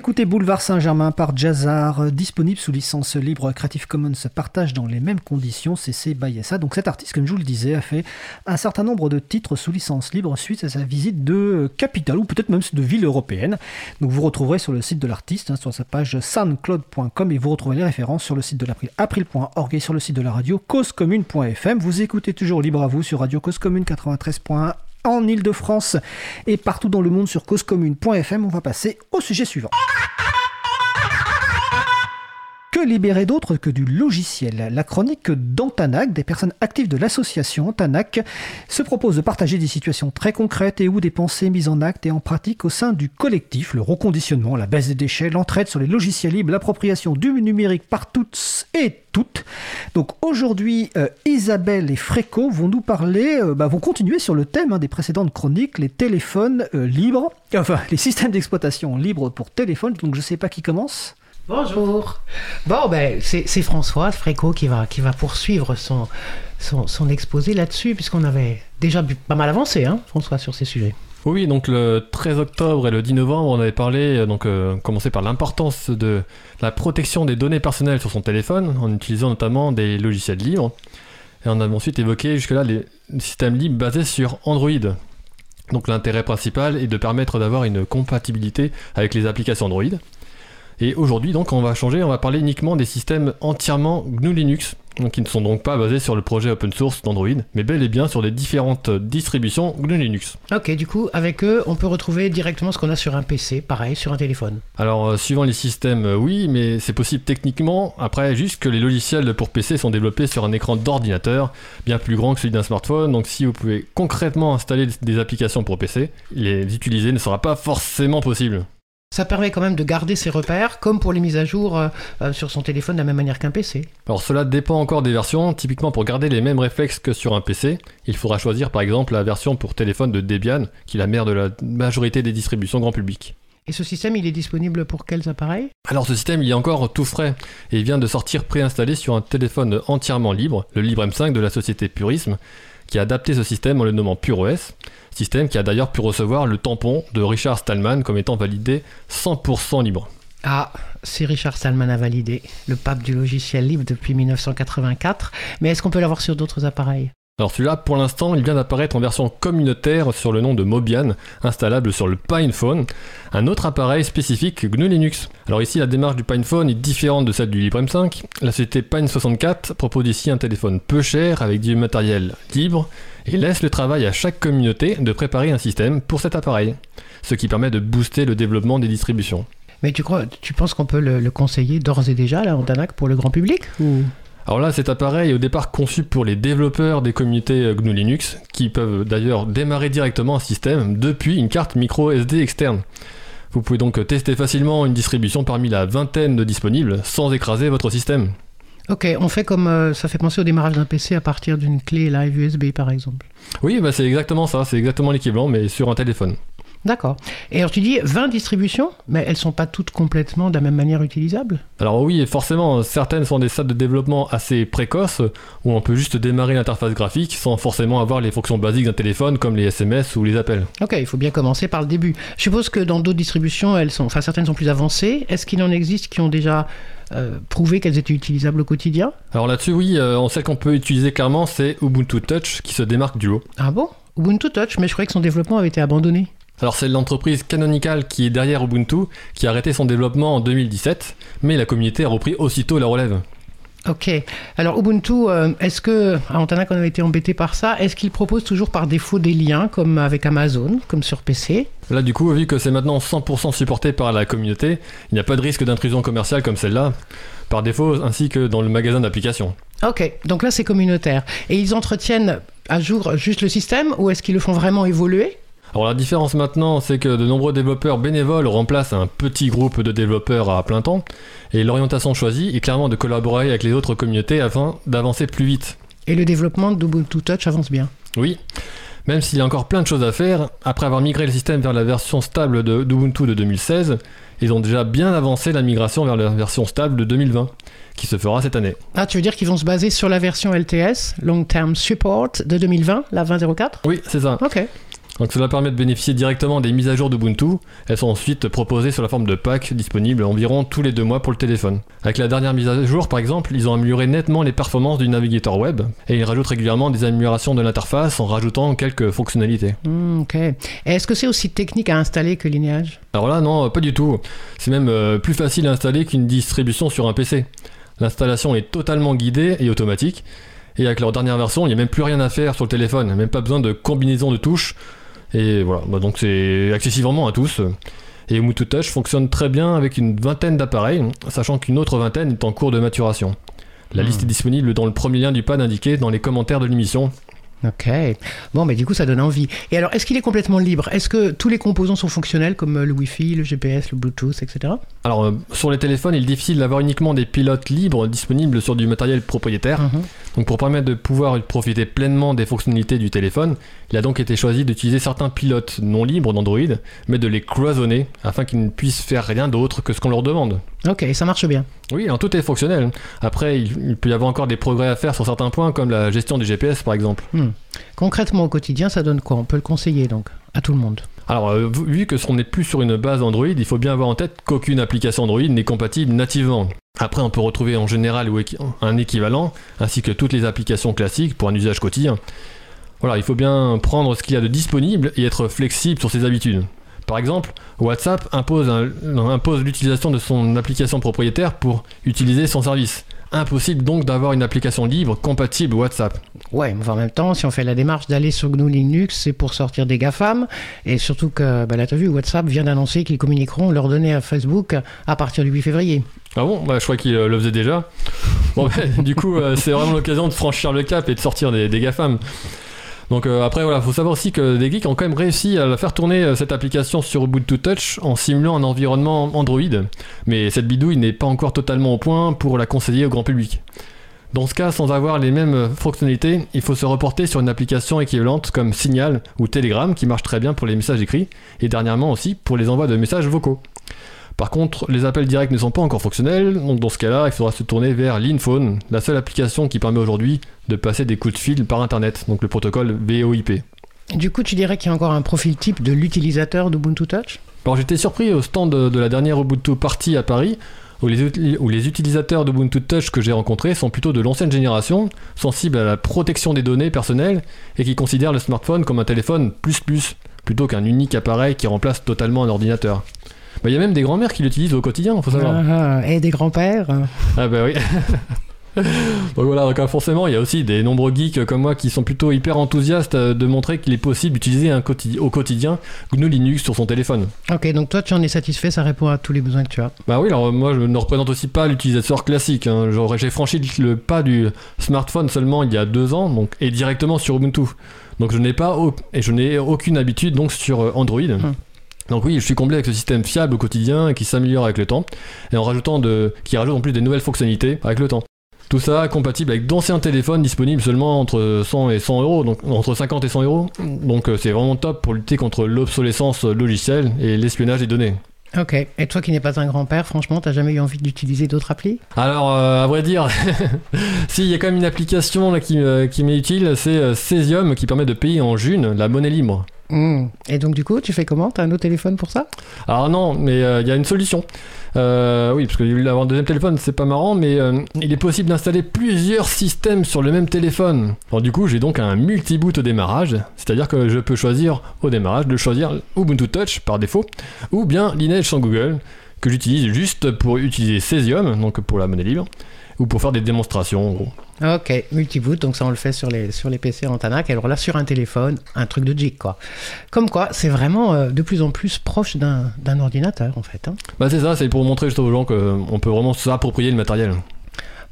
D'écouter Boulevard Saint-Germain par Jazzar, euh, disponible sous licence libre Creative Commons partage dans les mêmes conditions CC by SA. Donc cet artiste, comme je vous le disais, a fait un certain nombre de titres sous licence libre suite à sa visite de capitale ou peut-être même de ville européenne. Donc vous retrouverez sur le site de l'artiste, hein, sur sa page soundcloud.com et vous retrouverez les références sur le site de l'April, et sur le site de la radio causecommune.fm. Vous écoutez toujours libre à vous sur Radio Cause Commune 93.1 en Ile-de-France et partout dans le monde sur causecommune.fm. On va passer au sujet suivant. Libérer d'autre que du logiciel La chronique d'Antanac, des personnes actives de l'association Antanac, se propose de partager des situations très concrètes et ou des pensées mises en acte et en pratique au sein du collectif, le reconditionnement, la baisse des déchets, l'entraide sur les logiciels libres, l'appropriation du numérique par toutes et toutes. Donc aujourd'hui, euh, Isabelle et Fréco vont nous parler, euh, bah, vont continuer sur le thème hein, des précédentes chroniques, les téléphones euh, libres, enfin les systèmes d'exploitation libres pour téléphone. Donc je sais pas qui commence. Bonjour. Bon, ben, c'est Françoise Fréco qui va, qui va poursuivre son, son, exposé là-dessus, puisqu'on avait déjà pas mal avancé, hein, François, sur ces sujets. Oui, donc le 13 octobre et le 10 novembre, on avait parlé, euh, donc euh, commencé par l'importance de la protection des données personnelles sur son téléphone, en utilisant notamment des logiciels libres. Et on a ensuite évoqué jusque-là les systèmes libres basés sur Android. Donc l'intérêt principal est de permettre d'avoir une compatibilité avec les applications Android. Et aujourd'hui, donc, on va changer, on va parler uniquement des systèmes entièrement GNU Linux, qui ne sont donc pas basés sur le projet open source d'Android, mais bel et bien sur les différentes distributions GNU Linux. Ok, du coup, avec eux, on peut retrouver directement ce qu'on a sur un PC, pareil, sur un téléphone. Alors, euh, suivant les systèmes, euh, oui, mais c'est possible techniquement. Après, juste que les logiciels pour PC sont développés sur un écran d'ordinateur, bien plus grand que celui d'un smartphone. Donc, si vous pouvez concrètement installer des applications pour PC, les utiliser ne sera pas forcément possible. Ça permet quand même de garder ses repères, comme pour les mises à jour euh, euh, sur son téléphone de la même manière qu'un PC. Alors cela dépend encore des versions. Typiquement pour garder les mêmes réflexes que sur un PC, il faudra choisir par exemple la version pour téléphone de Debian, qui est la mère de la majorité des distributions grand public. Et ce système, il est disponible pour quels appareils? Alors ce système, il est encore tout frais et il vient de sortir préinstallé sur un téléphone entièrement libre, le Libre M5 de la société Purisme, qui a adapté ce système en le nommant PureOS, système qui a d'ailleurs pu recevoir le tampon de Richard Stallman comme étant validé 100% libre. Ah, c'est Richard Stallman à valider, le pape du logiciel libre depuis 1984, mais est-ce qu'on peut l'avoir sur d'autres appareils? Alors celui-là, pour l'instant, il vient d'apparaître en version communautaire sur le nom de Mobian, installable sur le PinePhone, un autre appareil spécifique GNU Linux. Alors ici, la démarche du PinePhone est différente de celle du LibreM5. La société Pine64 propose ici un téléphone peu cher avec du matériel libre et laisse le travail à chaque communauté de préparer un système pour cet appareil, ce qui permet de booster le développement des distributions. Mais tu crois, tu penses qu'on peut le, conseiller d'ores et déjà là en pour le grand public ou? Alors là, cet appareil est au départ conçu pour les développeurs des communautés GNU Linux, qui peuvent d'ailleurs démarrer directement un système depuis une carte micro SD externe. Vous pouvez donc tester facilement une distribution parmi la vingtaine de disponibles sans écraser votre système. Ok, on fait comme euh, ça fait penser au démarrage d'un PC à partir d'une clé live USB par exemple. Oui, bah c'est exactement ça, c'est exactement l'équivalent, mais sur un téléphone. D'accord. Et alors tu dis 20 distributions, mais elles sont pas toutes complètement de la même manière utilisables? Alors oui, forcément, certaines sont des stades de développement assez précoces, où on peut juste démarrer l'interface graphique sans forcément avoir les fonctions basiques d'un téléphone comme les SMS ou les appels. Ok, il faut bien commencer par le début. Je suppose que dans d'autres distributions, elles sont, enfin certaines sont plus avancées. Est-ce qu'il en existe qui ont déjà euh, prouvé qu'elles étaient utilisables au quotidien? Alors là-dessus, oui, euh, on sait qu'on peut utiliser clairement, c'est Ubuntu Touch qui se démarque du lot. Ah bon? Ubuntu Touch, mais je croyais que son développement avait été abandonné. Alors c'est l'entreprise Canonical qui est derrière Ubuntu qui a arrêté son développement en 2017, mais la communauté a repris aussitôt la relève. Ok. Alors Ubuntu, euh, est-ce que, à Antana qu'on avait été embêté par ça, est-ce qu'il propose toujours par défaut des liens comme avec Amazon, comme sur PC Là du coup, vu que c'est maintenant 100% supporté par la communauté, il n'y a pas de risque d'intrusion commerciale comme celle-là, par défaut, ainsi que dans le magasin d'applications. Ok, donc là c'est communautaire. Et ils entretiennent à jour juste le système ou est-ce qu'ils le font vraiment évoluer? Alors la différence maintenant, c'est que de nombreux développeurs bénévoles remplacent un petit groupe de développeurs à plein temps, et l'orientation choisie est clairement de collaborer avec les autres communautés afin d'avancer plus vite. Et le développement d'Ubuntu Touch avance bien Oui. Même s'il y a encore plein de choses à faire, après avoir migré le système vers la version stable d'Ubuntu de 2016, ils ont déjà bien avancé la migration vers la version stable de 2020, qui se fera cette année. Ah, tu veux dire qu'ils vont se baser sur la version LTS, Long Term Support, de 2020, la 20.04 Oui, c'est ça. Ok. Donc cela permet de bénéficier directement des mises à jour d'Ubuntu. Elles sont ensuite proposées sous la forme de packs disponibles environ tous les deux mois pour le téléphone. Avec la dernière mise à jour par exemple, ils ont amélioré nettement les performances du navigateur web et ils rajoutent régulièrement des améliorations de l'interface en rajoutant quelques fonctionnalités. Hmm, ok. Est-ce que c'est aussi technique à installer que Lineage Alors là non, pas du tout. C'est même euh, plus facile à installer qu'une distribution sur un PC. L'installation est totalement guidée et automatique. Et avec leur dernière version, il n'y a même plus rien à faire sur le téléphone, même pas besoin de combinaison de touches. Et voilà, bah donc c'est accessible vraiment à tous. Et Ubuntu Touch fonctionne très bien avec une vingtaine d'appareils, sachant qu'une autre vingtaine est en cours de maturation. La Hmm. liste est disponible dans le premier lien du pad indiqué dans les commentaires de l'émission. Ok. Bon, mais du coup, ça donne envie. Et alors, est-ce qu'il est complètement libre? Est-ce que tous les composants sont fonctionnels, comme euh, le Wi-Fi, le GPS, le Bluetooth, etc. Alors euh, sur les téléphones, il est difficile d'avoir uniquement des pilotes libres disponibles sur du matériel propriétaire. Mhm. Donc pour permettre de pouvoir profiter pleinement des fonctionnalités du téléphone, il a donc été choisi d'utiliser certains pilotes non libres d'Android, mais de les cloisonner afin qu'ils ne puissent faire rien d'autre que ce qu'on leur demande. Ok, ça marche bien. Oui, alors tout est fonctionnel. Après, il, peut y avoir encore des progrès à faire sur certains points, comme la gestion du GPS par exemple. Hmm. Concrètement, au quotidien, ça donne quoi? On peut le conseiller, donc, à tout le monde. Alors, euh, vu que ce n'est plus sur une base Android, il faut bien avoir en tête qu'aucune application Android n'est compatible nativement. Après, on peut retrouver en général un équivalent, ainsi que toutes les applications classiques pour un usage quotidien. Voilà, il faut bien prendre ce qu'il y a de disponible et être flexible sur ses habitudes. Par exemple, WhatsApp impose l'utilisation de son application propriétaire pour utiliser son service. Impossible donc d'avoir une application libre compatible WhatsApp. Ouais, mais en même temps, si on fait la démarche d'aller sur GNU Linux, c'est pour sortir des GAFAM. Et surtout que, bah, là, t'as vu, WhatsApp vient d'annoncer qu'ils communiqueront leurs données à Facebook à partir du 8 février. Ah bon bah, Je crois qu'il euh, le faisait déjà. Bon, bah, du coup, euh, c'est vraiment l'occasion de franchir le cap et de sortir des, GAFAM. Donc euh, après, voilà, faut savoir aussi que des geeks ont quand même réussi à faire tourner cette application sur Ubuntu Touch en simulant un environnement Android. Mais cette bidouille n'est pas encore totalement au point pour la conseiller au grand public. Dans ce cas, sans avoir les mêmes fonctionnalités, il faut se reporter sur une application équivalente comme Signal ou Telegram qui marche très bien pour les messages écrits et dernièrement aussi pour les envois de messages vocaux. Par contre, les appels directs ne sont pas encore fonctionnels, donc dans ce cas-là, il faudra se tourner vers l'Inphone, la seule application qui permet aujourd'hui de passer des coups de fil par Internet, donc le protocole VoIP. Du coup, tu dirais qu'il y a encore un profil type de l'utilisateur d'Ubuntu Touch? Alors j'étais surpris au stand de, de la dernière Ubuntu Party à Paris, où les, où les utilisateurs d'Ubuntu Touch que j'ai rencontrés sont plutôt de l'ancienne génération, sensibles à la protection des données personnelles et qui considèrent le smartphone comme un téléphone plus plus, plutôt qu'un unique appareil qui remplace totalement un ordinateur. Bah, Il y a même des grands-mères qui l'utilisent au quotidien, faut savoir. Ah, Et des grands-pères Ah bah oui. donc voilà, donc euh, forcément, il y a aussi des nombreux geeks comme moi qui sont plutôt hyper enthousiastes euh, de montrer qu'il est possible d'utiliser au quotidien GNU Linux sur son téléphone. Ok, donc toi, tu en es satisfait, ça répond à tous les besoins que tu as. Bah oui, alors moi je ne représente aussi pas l'utilisateur classique. hein. J'ai franchi le pas du smartphone seulement il y a deux ans, donc et directement sur Ubuntu. Donc je n'ai pas et je n'ai aucune habitude donc sur euh, Android. Donc oui, je suis comblé avec ce système fiable au quotidien et qui s'améliore avec le temps, et en rajoutant de, qui rajoute en plus des nouvelles fonctionnalités avec le temps. Tout ça compatible avec d'anciens téléphones disponibles seulement entre 100 et 100 euros, donc entre 50 et 100 euros. Donc euh, c'est vraiment top pour lutter contre l'obsolescence logicielle et l'espionnage des données. Ok, et toi qui n'es pas un grand-père, franchement, t'as jamais eu envie d'utiliser d'autres applis? Alors, euh, à vrai dire, si, il y a quand même une application là, qui, euh, qui m'est utile, c'est euh, Cesium qui permet de payer en June la monnaie libre. Et donc, du coup, tu fais comment? T'as un autre téléphone pour ça? Alors non, mais euh, il y a une solution. Euh, oui, parce que avoir un deuxième téléphone, c'est pas marrant, mais euh, il est possible d'installer plusieurs systèmes sur le même téléphone. Alors du coup, j'ai donc un multi-boot au démarrage, c'est-à-dire que je peux choisir au démarrage de choisir Ubuntu Touch par défaut, ou bien Lineage sans Google, que j'utilise juste pour utiliser Cesium, donc pour la monnaie libre, ou pour faire des démonstrations en gros. Ok, multiboot, donc ça on le fait sur les, sur les PC en Tanac, alors là sur un téléphone, un truc de jig quoi. Comme quoi, c'est vraiment euh, de plus en plus proche d'un d'un ordinateur en fait. hein. Bah c'est ça, c'est pour montrer juste aux gens qu'on peut vraiment s'approprier le matériel.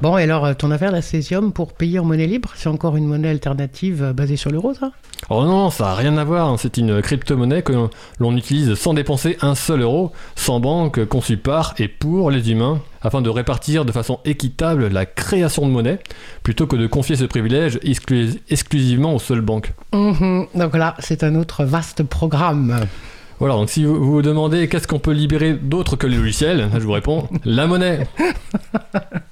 Bon, et alors euh, ton affaire, la Cesium, pour payer en monnaie libre, c'est encore une monnaie alternative euh, basée sur l'euro ça Alors non, ça n'a rien à voir, hein. c'est une crypto-monnaie que l'on utilise sans dépenser un seul euro, sans banque, conçue par et pour les humains, afin de répartir de façon équitable la création de monnaie, plutôt que de confier ce privilège exclu- exclusivement aux seules banques. Mhm. Donc là, c'est un autre vaste programme. Voilà, donc si vous vous vous demandez qu'est-ce qu'on peut libérer d'autre que les logiciels, je vous réponds, la monnaie.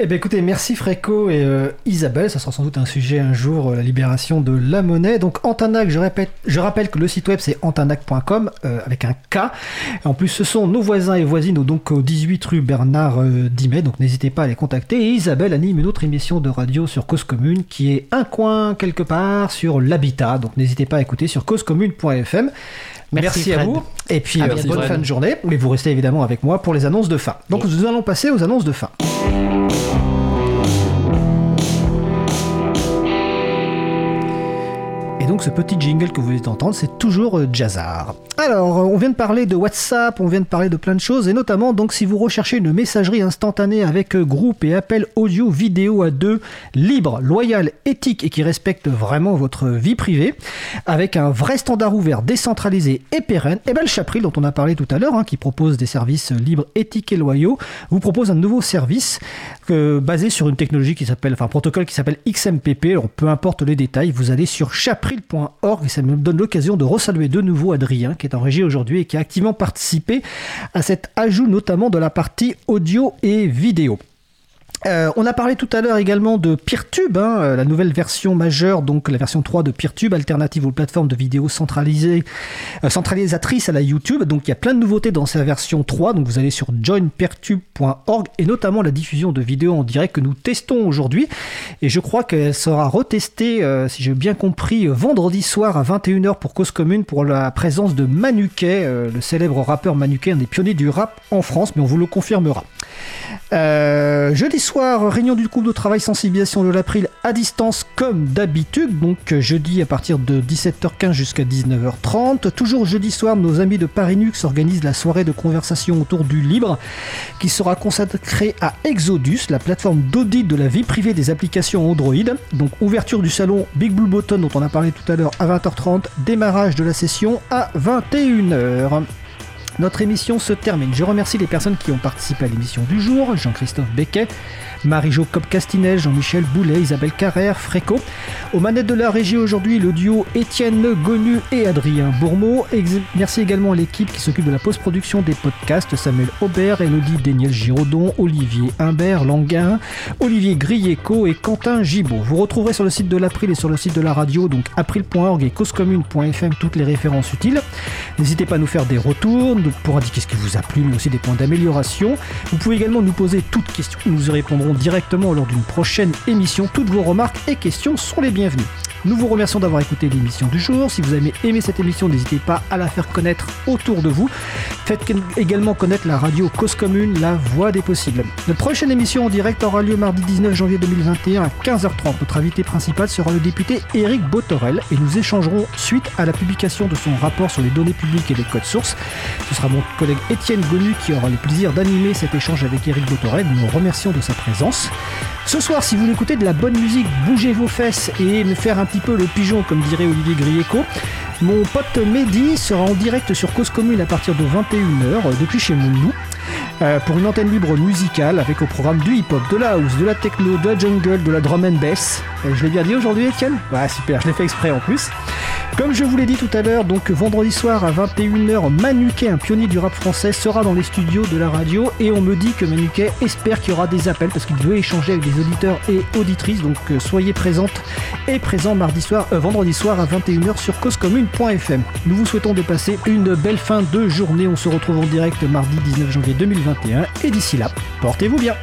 Eh bien écoutez, merci Fréco et euh, Isabelle, ça sera sans doute un sujet un jour, euh, la libération de la monnaie. Donc Antanac, je rappelle que le site web c'est antanac.com euh, avec un K. en plus ce sont nos voisins et voisines donc au 18 rue Bernard Dimet, donc n'hésitez pas à les contacter. Et Isabelle anime une autre émission de radio sur Cause Commune qui est un coin quelque part sur l'habitat, donc n'hésitez pas à écouter sur causecommune.fm. Merci, à vous. Et puis, bonne fin de journée. Mais vous restez évidemment avec moi pour les annonces de fin. Donc, nous allons passer aux annonces de fin. Donc ce petit jingle que vous venez d'entendre, c'est toujours euh, Jazzar. Alors, euh, on vient de parler de WhatsApp, on vient de parler de plein de choses, et notamment, donc, si vous recherchez une messagerie instantanée avec euh, groupe et appel audio, vidéo à deux, libre, loyal, éthique et qui respecte vraiment votre vie privée, avec un vrai standard ouvert, décentralisé et pérenne, et eh bien le Chapril, dont on a parlé tout à l'heure, hein, qui propose des services libres, éthiques et loyaux, vous propose un nouveau service basé sur une technologie qui s'appelle, enfin, un protocole qui s'appelle XMPP. Alors, peu importe les détails, vous allez sur chapril et ça me donne l'occasion de resaluer de nouveau Adrien qui est en régie aujourd'hui et qui a activement participé à cet ajout notamment de la partie audio et vidéo. Euh, on a parlé tout à l'heure également de PeerTube, hein, euh, la nouvelle version majeure, donc la version 3 de PeerTube, alternative aux plateformes de vidéos centralisées, euh, centralisatrices à la YouTube. Donc il y a plein de nouveautés dans sa version 3. Donc vous allez sur joinpeertube.org et notamment la diffusion de vidéos en direct que nous testons aujourd'hui. Et je crois qu'elle sera retestée, si j'ai bien compris, vendredi soir à 21h pour Cause Commune pour la présence de Manuquet, le célèbre rappeur Manuquet, un des pionniers du rap en France, mais on vous le confirmera. Jeudi soir, réunion du groupe de travail sensibilisation de l'April à distance comme d'habitude, donc euh, jeudi à partir de 17h15 jusqu'à 19h30. Toujours jeudi soir, nos amis de Parinux organisent la soirée de conversation autour du libre qui sera consacrée à Exodus, la plateforme d'audit de la vie privée des applications Android. Donc ouverture du salon Big Blue Button dont on a parlé tout à l'heure à 20h30, démarrage de la session à 21h. Notre émission se termine. Je remercie les personnes qui ont participé à l'émission du jour. Jean-Christophe Becquet, Marie-Jo Cop-Castinel, Jean-Michel Boulet, Isabelle Carrère, Fréco. Aux manettes de la régie aujourd'hui, le duo Étienne Gonu et Adrien Bourmeau. Merci également à l'équipe qui s'occupe de la post-production des podcasts, Samuel Aubert, Elodie Daniel Giraudon, Olivier Humbert Languin, Olivier Grieco et Quentin Gibaud. Vous retrouverez sur le site de l'April et sur le site de la radio, donc april.org et causecommune.fm, toutes les références utiles. N'hésitez pas à nous faire des retours pour indiquer ce qui vous a plu, mais aussi des points d'amélioration. Vous pouvez également nous poser toutes questions, nous y répondrons directement lors d'une prochaine émission. Toutes vos remarques et questions sont les bienvenues. Nous vous remercions d'avoir écouté l'émission du jour. Si vous avez aimé cette émission, n'hésitez pas à la faire connaître autour de vous. Faites également connaître la radio Cause Commune, la voix des possibles. Notre prochaine émission en direct aura lieu mardi 19 janvier 2021 à 15h30. Notre invité principal sera le député Éric Botorel et nous échangerons suite à la publication de son rapport sur les données publiques et les codes sources. Ce sera mon collègue Étienne Gonu qui aura le plaisir d'animer cet échange avec Éric Botorel. Nous nous remercions de sa présence. Ce soir, si vous voulez écouter de la bonne musique, bougez vos fesses et me faire un petit peu le pigeon, comme dirait Olivier Grieco. Mon pote Mehdi sera en direct sur Cause Commune à partir de 21h euh, depuis chez Moulou euh, pour une antenne libre musicale avec au programme du hip-hop, de la house, de la techno, de la jungle, de la drum and bass. Euh, je l'ai bien dit aujourd'hui, Etienne Ouais, super, je l'ai fait exprès en plus. Comme je vous l'ai dit tout à l'heure, donc vendredi soir à 21h, Manuquet, un pionnier du rap français, sera dans les studios de la radio et on me dit que Manuquet espère qu'il y aura des appels parce qu'il veut échanger avec des auditeurs et auditrices. Donc euh, soyez présentes et présents mardi soir, euh, vendredi soir à 21h sur causecommune.fm. Nous vous souhaitons de passer une belle fin de journée. On se retrouve en direct mardi 19 janvier 2021 et d'ici là, portez-vous bien.